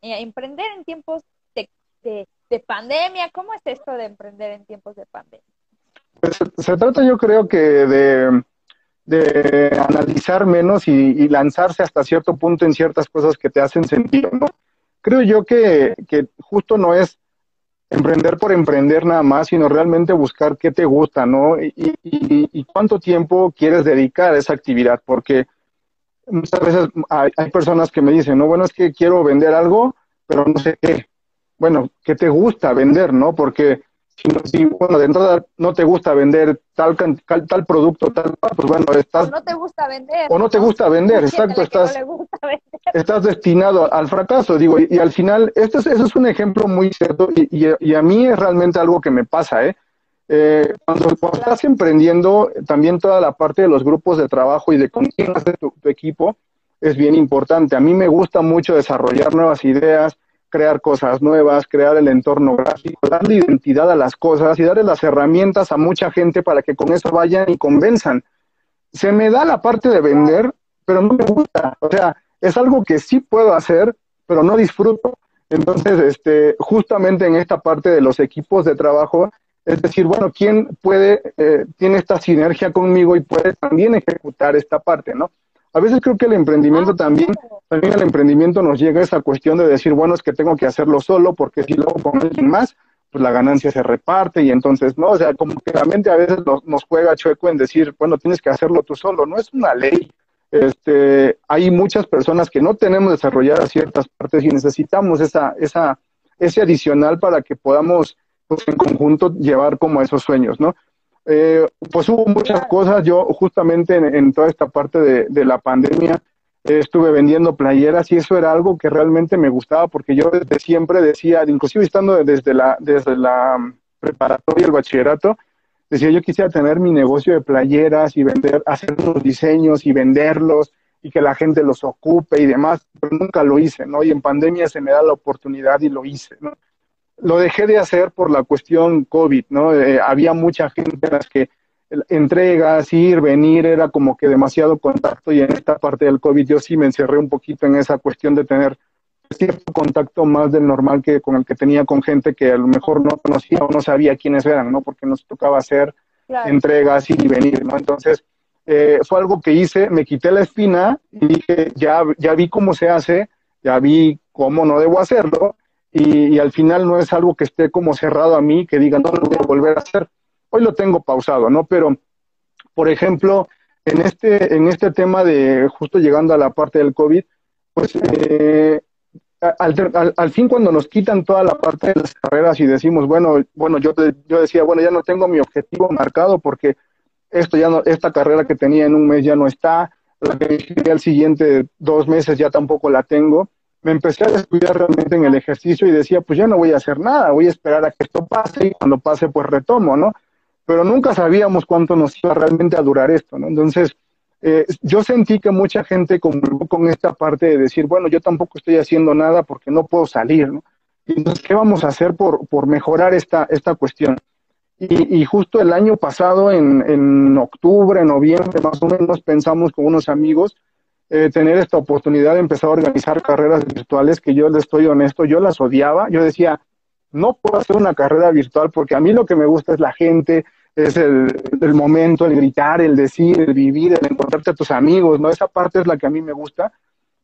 Eh, emprender en tiempos de, de, pandemia, ¿cómo es esto de emprender en tiempos de pandemia? Pues, se trata yo creo que de, analizar menos y, y, lanzarse hasta cierto punto en ciertas cosas que te hacen sentido, ¿no? Creo yo que justo no es emprender por emprender nada más, sino realmente buscar qué te gusta, ¿no? Y, cuánto tiempo quieres dedicar a esa actividad, porque muchas veces hay, personas que me dicen, no, bueno, es que quiero vender algo, pero no sé qué. Bueno, ¿qué te gusta vender, no? Porque si, bueno, de entrada no te gusta vender tal, tal, producto, tal, pues bueno, estás... O no te gusta vender. O no, te gusta vender, exacto, estás, estás destinado al fracaso, digo, y, al final, este es, es un ejemplo muy cierto y, y, a mí es realmente algo que me pasa, ¿eh? eh cuando, estás emprendiendo, también toda la parte de los grupos de trabajo y de con quién hace tu equipo es bien importante. A mí me gusta mucho desarrollar nuevas ideas, crear cosas nuevas, crear el entorno gráfico, darle identidad a las cosas y darle las herramientas a mucha gente para que con eso vayan y convenzan. se me da la parte de vender, pero no me gusta. O sea, es algo que sí puedo hacer, pero no disfruto. Entonces, este, justamente en esta parte de los equipos de trabajo, es decir, bueno, ¿quién puede, eh, tiene esta sinergia conmigo y puede también ejecutar esta parte, ¿no? A veces creo que el emprendimiento ah, también, también el emprendimiento nos llega a esa cuestión de decir, bueno, es que tengo que hacerlo solo porque si lo hago con alguien más, pues la ganancia se reparte y entonces, ¿no? O sea, como que la mente a veces nos, nos juega chueco en decir, bueno, tienes que hacerlo tú solo, no es una ley. Este, hay muchas personas que no tenemos desarrolladas ciertas partes y necesitamos esa, esa, ese adicional para que podamos pues, en conjunto llevar como esos sueños, ¿no? Eh, pues hubo muchas cosas, yo justamente en, toda esta parte de, de la pandemia, estuve vendiendo playeras y eso era algo que realmente me gustaba porque yo desde siempre decía, inclusive estando desde la, desde la preparatoria, el bachillerato, decía yo quisiera tener mi negocio de playeras y vender, hacer unos diseños y venderlos y que la gente los ocupe y demás, pero nunca lo hice, ¿no? Y en pandemia se me da la oportunidad y lo hice, ¿no? Lo dejé de hacer por la cuestión COVID, ¿no? Eh, había mucha gente en las que entregas, ir, venir, era como que demasiado contacto y en esta parte del COVID yo sí me encerré un poquito en esa cuestión de tener cierto contacto más del normal que con el que tenía con gente que a lo mejor no conocía o no sabía quiénes eran, ¿no? Porque nos tocaba hacer entregas y venir, ¿no? Entonces, eh, fue algo que hice, me quité la espina y dije, ya, ya vi cómo se hace, ya vi cómo no debo hacerlo y, al final no es algo que esté como cerrado a mí, que diga, no lo voy a volver a hacer Hoy lo tengo pausado, ¿no? Pero, por ejemplo, en este, en este tema de justo llegando a la parte del COVID, pues eh, al, fin cuando nos quitan toda la parte de las carreras y decimos, bueno, bueno, yo, yo decía, bueno, ya no tengo mi objetivo marcado porque esto ya no, esta carrera que tenía en un mes ya no está, la que al siguiente dos meses ya tampoco la tengo. Me empecé a descuidar realmente en el ejercicio y decía, pues ya no voy a hacer nada, voy a esperar a que esto pase y cuando pase pues retomo, ¿no? pero nunca sabíamos cuánto nos iba realmente a durar esto, ¿no? Entonces, eh, yo sentí que mucha gente comulgó con esta parte de decir, bueno, yo tampoco estoy haciendo nada porque no puedo salir, ¿no? Entonces, ¿qué vamos a hacer por, por mejorar esta, esta cuestión? Y, y justo el año pasado, en, en, octubre, noviembre, más o menos, pensamos con unos amigos eh, tener esta oportunidad de empezar a organizar carreras virtuales que yo les estoy honesto, yo las odiaba. Yo decía, no puedo hacer una carrera virtual porque a mí lo que me gusta es la gente, es el, momento, el gritar, el decir, el vivir, el encontrarte a tus amigos, ¿no? Esa parte es la que a mí me gusta,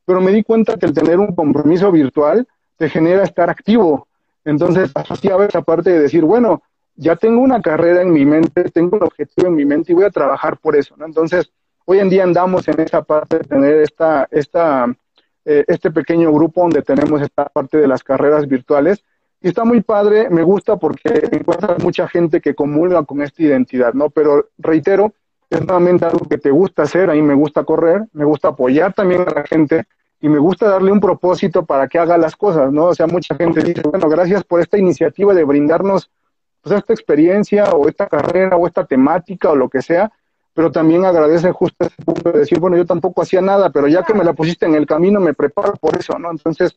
pero me di cuenta que el tener un compromiso virtual te genera estar activo. Entonces asociaba esa parte de decir, bueno, ya tengo una carrera en mi mente, tengo un objetivo en mi mente y voy a trabajar por eso, ¿no? Entonces, hoy en día andamos en esa parte de tener esta, esta, eh, este pequeño grupo donde tenemos esta parte de las carreras virtuales y está muy padre, me gusta porque encuentras mucha gente que comulga con esta identidad, ¿no? Pero reitero, es nuevamente algo que te gusta hacer, a mí me gusta correr, me gusta apoyar también a la gente y me gusta darle un propósito para que haga las cosas, ¿no? O sea, mucha gente dice, bueno, gracias por esta iniciativa de brindarnos pues, esta experiencia o esta carrera o esta temática o lo que sea, pero también agradece justo ese punto de decir, bueno, yo tampoco hacía nada, pero ya que me la pusiste en el camino, me preparo por eso, ¿no? Entonces,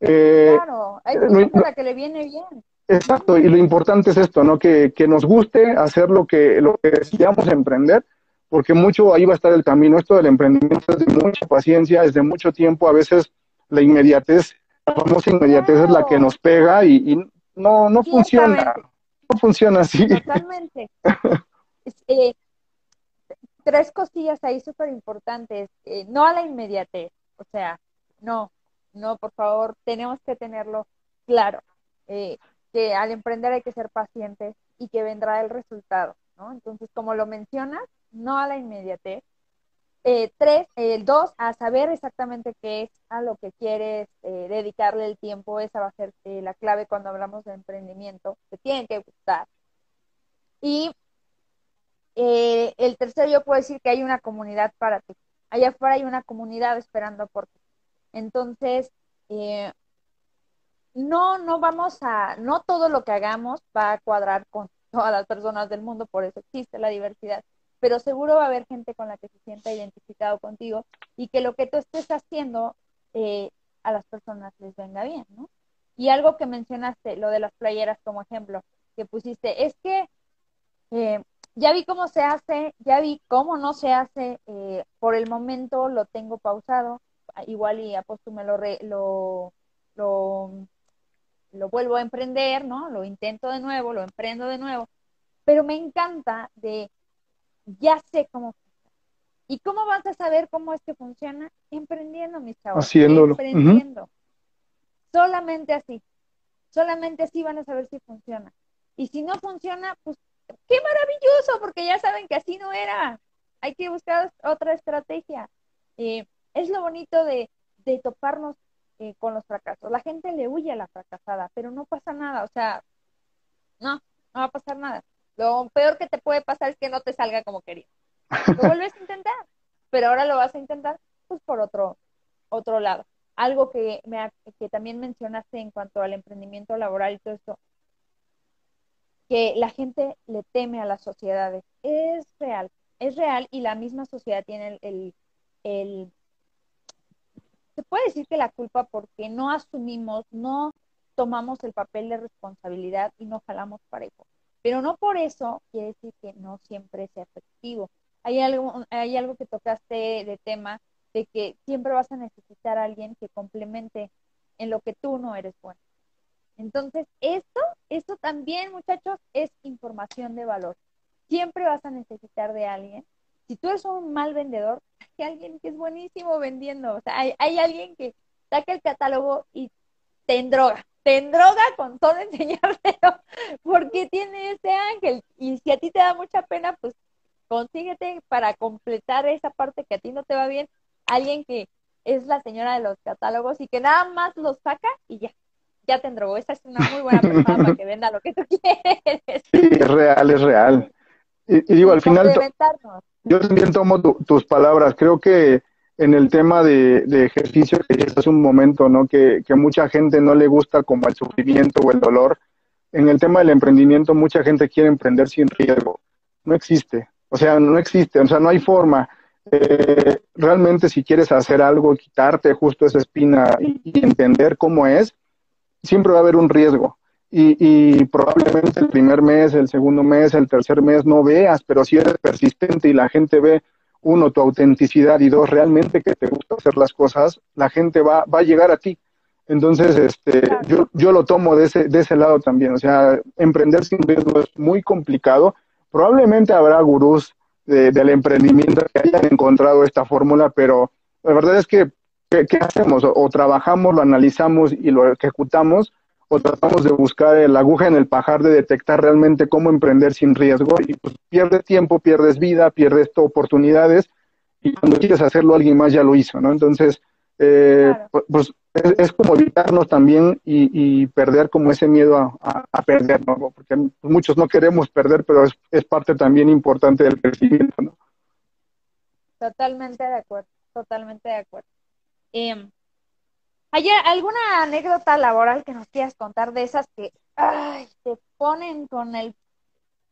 eh, claro, hay a la que le viene bien. Exacto, y lo importante es esto, ¿no? Que, que nos guste hacer lo que, lo que deseamos emprender, porque mucho ahí va a estar el camino. Esto del emprendimiento es de mucha paciencia, es de mucho tiempo. A veces la inmediatez, la famosa inmediatez es la que nos pega y, no, no funciona. No funciona así. Totalmente. eh, tres cosillas ahí súper importantes. Eh, no a la inmediatez, o sea, no, no, por favor, tenemos que tenerlo claro, eh, que al emprender hay que ser pacientes y que vendrá el resultado, ¿no? Entonces, como lo mencionas, no a la inmediatez. Eh, tres, el dos, a saber exactamente qué es a lo que quieres dedicarle el tiempo, esa va a ser la clave cuando hablamos de emprendimiento, te tiene que gustar. Y el tercero, yo puedo decir que hay una comunidad para ti. Allá afuera hay una comunidad esperando por ti. Entonces, eh, no, no vamos a, no todo lo que hagamos va a cuadrar con todas las personas del mundo, por eso existe la diversidad, pero seguro va a haber gente con la que se sienta identificado contigo y que lo que tú estés haciendo eh, a las personas les venga bien, ¿no? Y algo que mencionaste, lo de las playeras como ejemplo, que pusiste, es que eh, ya vi cómo se hace, ya vi cómo no se hace, eh, por el momento lo tengo pausado, igual y apóstol me lo, lo, lo, lo vuelvo a emprender, ¿no? Lo intento de nuevo, lo emprendo de nuevo, pero me encanta de, ya sé cómo ¿Y cómo vas a saber cómo es que funciona? Emprendiendo, mis chavos. Haciéndolo. Emprendiendo. Solamente así. Solamente así van a saber si funciona. Y si no funciona, pues qué maravilloso, porque ya saben que así no era. Hay que buscar otra estrategia. Eh, es lo bonito de, de toparnos eh, con los fracasos. La gente le huye a la fracasada, pero no pasa nada. O sea, no, no va a pasar nada. Lo peor que te puede pasar es que no te salga como querías. Lo vuelves a intentar, pero ahora lo vas a intentar pues por otro, otro lado. Algo que, me, que también mencionaste en cuanto al emprendimiento laboral y todo esto, que la gente le teme a las sociedades. Es real, es real y la misma sociedad tiene el, el, se puede decir que la culpa porque no asumimos, no tomamos el papel de responsabilidad y no jalamos parejo. Pero no por eso quiere decir que no siempre sea efectivo. Hay algo, hay algo que tocaste de tema de que siempre vas a necesitar a alguien que complemente en lo que tú no eres bueno. Entonces, esto, esto también, muchachos, es información de valor. Siempre vas a necesitar de alguien. Si tú eres un mal vendedor, hay alguien que es buenísimo vendiendo. O sea, hay, hay alguien que saca el catálogo y te endroga. Te endroga con todo enseñártelo porque tiene ese ángel. Y si a ti te da mucha pena, pues consíguete para completar esa parte que a ti no te va bien, alguien que es la señora de los catálogos y que nada más los saca y ya, ya te. Esa es una muy buena persona para que venda lo que tú quieres. Sí, es real, es real. Y, digo, al final, yo también tomo tus palabras. Creo que en el tema de, ejercicio, que es hace un momento, ¿no? Que, que mucha gente no le gusta como el sufrimiento o el dolor. En el tema del emprendimiento, mucha gente quiere emprender sin riesgo. No existe. O sea, no existe, o sea, no hay forma. Eh, realmente si quieres hacer algo, quitarte justo esa espina y, entender cómo es, siempre va a haber un riesgo. Y, probablemente el primer mes, el segundo mes, el tercer mes no veas, pero si eres persistente y la gente ve, uno, tu autenticidad y dos, realmente que te gusta hacer las cosas, la gente va, va a llegar a ti. Entonces, este, yo, yo lo tomo de ese, de ese lado también. O sea, emprender sin riesgo es muy complicado Probablemente habrá gurús del emprendimiento que hayan encontrado esta fórmula, pero la verdad es que, ¿qué, hacemos? O, trabajamos, lo analizamos y lo ejecutamos, o tratamos de buscar la aguja en el pajar de detectar realmente cómo emprender sin riesgo y pues pierdes tiempo, pierdes vida, pierdes oportunidades y cuando quieres hacerlo alguien más ya lo hizo, ¿no? Entonces, eh, pues es, como evitarnos también y, perder como ese miedo a, perder, ¿no? Porque muchos no queremos perder, pero es, parte también importante del crecimiento, ¿no? Totalmente de acuerdo, totalmente de acuerdo. Eh, ¿Hay alguna anécdota laboral que nos quieras contar de esas que ay, te ponen con el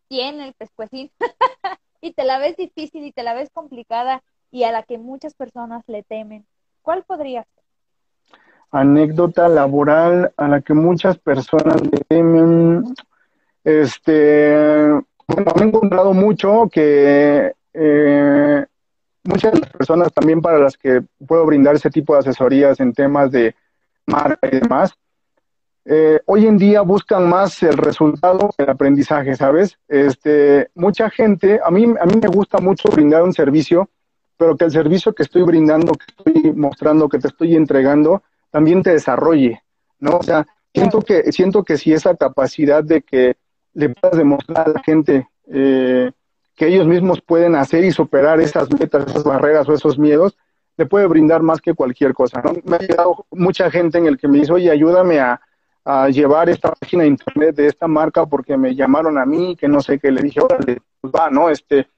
pie en el pescuecín y te la ves difícil y te la ves complicada y a la que muchas personas le temen? ¿Cuál podría ser? anécdota laboral a la que muchas personas le temen. Este, bueno, he encontrado mucho que eh, muchas personas también para las que puedo brindar ese tipo de asesorías en temas de marca y demás, eh, hoy en día buscan más el resultado que el aprendizaje, ¿sabes? Este, mucha gente, a mí, a mí me gusta mucho brindar un servicio, pero que el servicio que estoy brindando, que estoy mostrando, que te estoy entregando, también te desarrolle, ¿no? O sea, siento que, siento que si esa capacidad de que le puedas demostrar a la gente eh, que ellos mismos pueden hacer y superar esas metas, esas barreras o esos miedos, le puede brindar más que cualquier cosa, ¿no? Me ha llegado mucha gente en el que me dice, oye, ayúdame a, llevar esta página de internet de esta marca porque me llamaron a mí, que no sé qué, le dije, órale, pues va, ¿no? Este,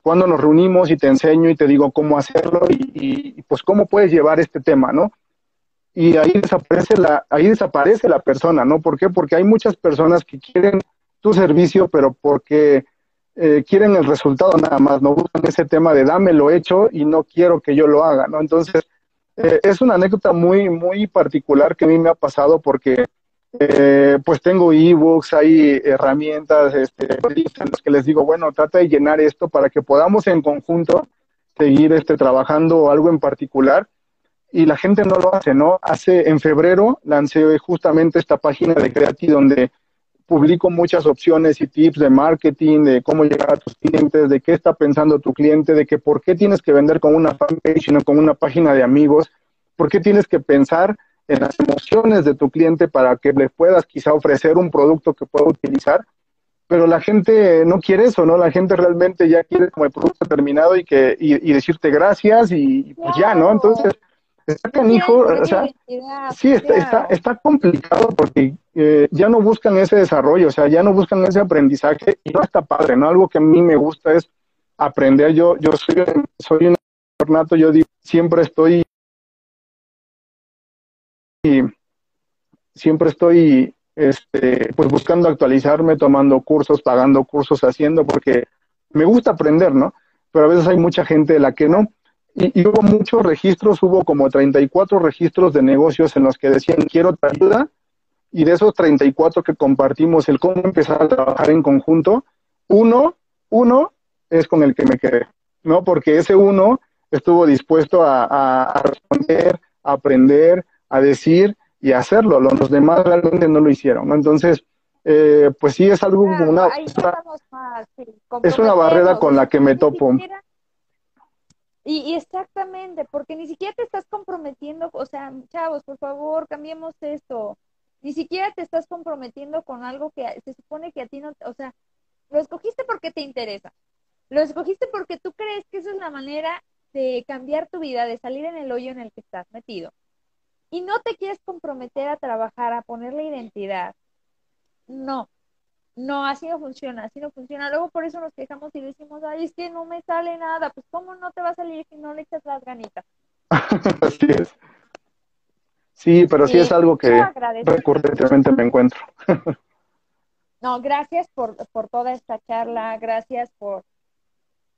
cuando nos reunimos y te enseño y te digo cómo hacerlo y, y pues cómo puedes llevar este tema, ¿no? y ahí desaparece la, ahí desaparece la persona, ¿no? ¿Por qué? Porque hay muchas personas que quieren tu servicio, pero porque eh, quieren el resultado nada más, no buscan ese tema de dame lo hecho y no quiero que yo lo haga, ¿no? Entonces, eh, es una anécdota muy, muy particular que a mí me ha pasado porque eh, pues tengo ebooks, hay herramientas este, en las que les digo, bueno, trata de llenar esto para que podamos en conjunto seguir este, trabajando algo en particular y la gente no lo hace, ¿no? Hace, en febrero lancé justamente esta página de Creati donde publico muchas opciones y tips de marketing, de cómo llegar a tus clientes, de qué está pensando tu cliente, de que por qué tienes que vender con una fanpage sino con una página de amigos, por qué tienes que pensar en las emociones de tu cliente para que le puedas quizá ofrecer un producto que pueda utilizar. Pero la gente no quiere eso, ¿no? La gente realmente ya quiere como el producto terminado y que y, decirte gracias y, pues ya, ¿no? Entonces, está canijo, o sea, sí, está, está, está complicado porque eh, ya no buscan ese desarrollo, o sea, ya no buscan ese aprendizaje y no está padre, ¿no? Algo que a mí me gusta es aprender. Yo, yo soy, soy un ornato, yo digo, siempre estoy siempre estoy este, pues buscando actualizarme, tomando cursos, pagando cursos, haciendo, porque me gusta aprender, ¿no? Pero a veces hay mucha gente de la que no. Y, hubo muchos registros, hubo como 34 registros de negocios en los que decían, quiero tu ayuda, y de esos 34 que compartimos, el cómo empezar a trabajar en conjunto, uno, uno es con el que me quedé, ¿no? Porque ese uno estuvo dispuesto a, a responder, a aprender, a decir y a hacerlo. Los demás realmente no lo hicieron, ¿no? Entonces, eh, pues sí es algo como una... es una barrera con la que me topo. Y, exactamente, porque ni siquiera te estás comprometiendo, o sea, chavos, por favor, cambiemos esto. Ni siquiera te estás comprometiendo con algo que se supone que a ti no, o sea, lo escogiste porque te interesa. Lo escogiste porque tú crees que esa es la manera de cambiar tu vida, de salir en el hoyo en el que estás metido y no te quieres comprometer a trabajar, a ponerle identidad, no, no, así no funciona, así no funciona. Luego por eso nos quejamos y decimos, ay, es que no me sale nada. Pues, ¿cómo no te va a salir si no le echas las ganitas? así es. Sí, pero sí, es algo que recurrentemente me encuentro. no, gracias por, por toda esta charla, gracias por,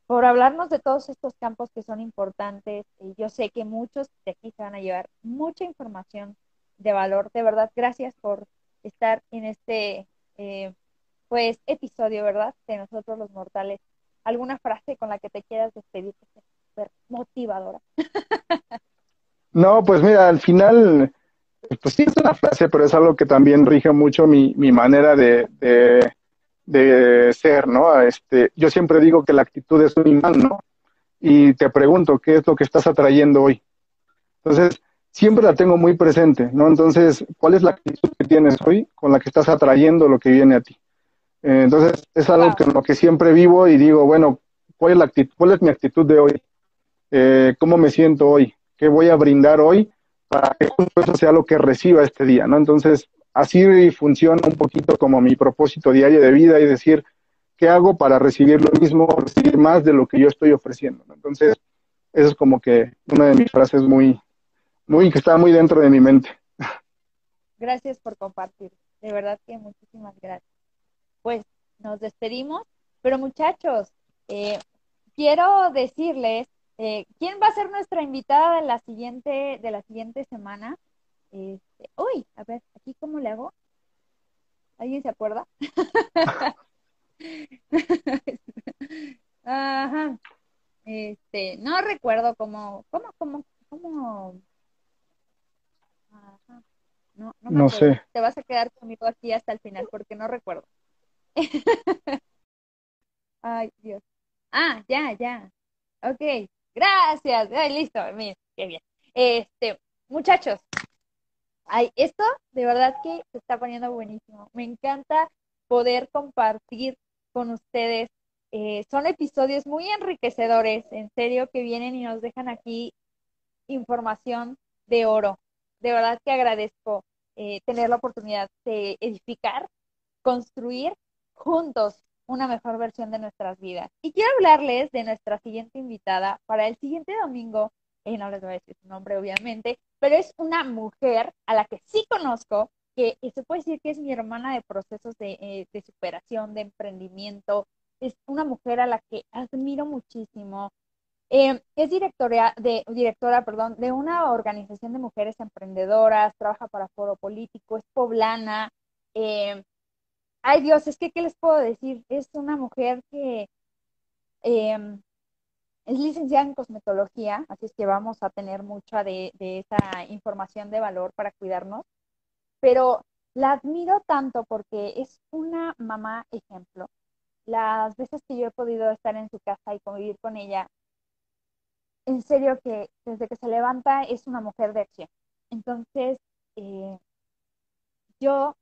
por hablarnos de todos estos campos que son importantes. Y yo sé que muchos de aquí se van a llevar mucha información de valor. De verdad, gracias por estar en este eh, pues episodio, ¿verdad? De nosotros los mortales. ¿Alguna frase con la que te quieras despedir que súper motivadora? no, pues mira, al final, pues sí es una frase, pero es algo que también rige mucho mi, mi manera de de ser, ¿no? Este, yo siempre digo que la actitud es un imán, ¿no? Y te pregunto, ¿qué es lo que estás atrayendo hoy? Entonces, siempre la tengo muy presente, ¿no? Entonces, ¿cuál es la actitud que tienes hoy con la que estás atrayendo lo que viene a ti? Eh, entonces, es algo que, lo que siempre vivo y digo, bueno, ¿cuál es, la actitud, cuál es mi actitud de hoy? Eh, ¿Cómo me siento hoy? ¿Qué voy a brindar hoy para que justo eso sea lo que reciba este día, ¿no? Entonces, así funciona un poquito como mi propósito diario de vida y decir, ¿qué hago para recibir lo mismo, recibir más de lo que yo estoy ofreciendo? Entonces, eso es como que una de mis frases muy, muy, que está muy dentro de mi mente. Gracias por compartir, de verdad que muchísimas gracias. Pues nos despedimos, pero muchachos, eh, quiero decirles eh, quién va a ser nuestra invitada de la siguiente, de la siguiente semana. Este, uy, a ver, aquí cómo le hago. ¿Alguien se acuerda? Ajá. Este, no recuerdo cómo, cómo, cómo, cómo. Ajá. No, no, no sé. Te vas a quedar conmigo aquí hasta el final porque no recuerdo. Ay, Dios. Ah, ya, ya. Ok, gracias. Listo, mira, qué bien. Este, muchachos, Ay, esto de verdad que se está poniendo buenísimo. Me encanta poder compartir con ustedes. Eh, son episodios muy enriquecedores, en serio, que vienen y nos dejan aquí información de oro. De verdad que agradezco eh, tener la oportunidad de edificar, construir juntos una mejor versión de nuestras vidas. Y quiero hablarles de nuestra siguiente invitada para el siguiente domingo y no les voy a decir su nombre obviamente, pero es una mujer a la que sí conozco, que se puede decir que es mi hermana de procesos de, eh, de superación, de emprendimiento, es una mujer a la que admiro muchísimo, Eh, es directora de, directora perdón, de una organización de mujeres emprendedoras, trabaja para Foro Político, es poblana. Eh, ay Dios, es que, ¿qué les puedo decir? Es una mujer que em, es licenciada en cosmetología, así es que vamos a tener mucha de, esa información de valor para cuidarnos, pero la admiro tanto porque es una mamá ejemplo. Las veces que yo he podido estar en su casa y convivir con ella, en serio que desde que se levanta es una mujer de acción. Entonces, eh, yo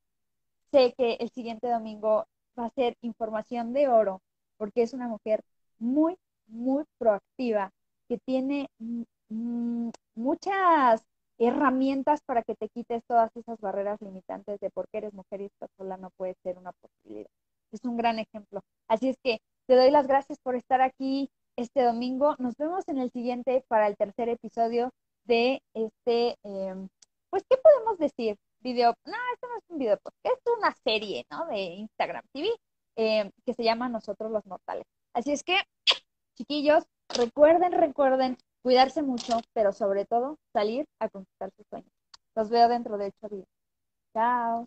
sé que el siguiente domingo va a ser información de oro, porque es una mujer muy, muy proactiva, que tiene muchas herramientas para que te quites todas esas barreras limitantes de por qué eres mujer y esta sola no puede ser una posibilidad. Es un gran ejemplo. Así es que te doy las gracias por estar aquí este domingo. Nos vemos en el siguiente para el tercer episodio de este, em, pues, ¿qué podemos decir? Video, no, esto no es un video, es una serie, ¿no? De Instagram TV em, que se llama Nosotros los Mortales. Así es que, chiquillos, recuerden, recuerden cuidarse mucho, pero sobre todo salir a conquistar sus sueños. Los veo dentro de ocho días. Chao.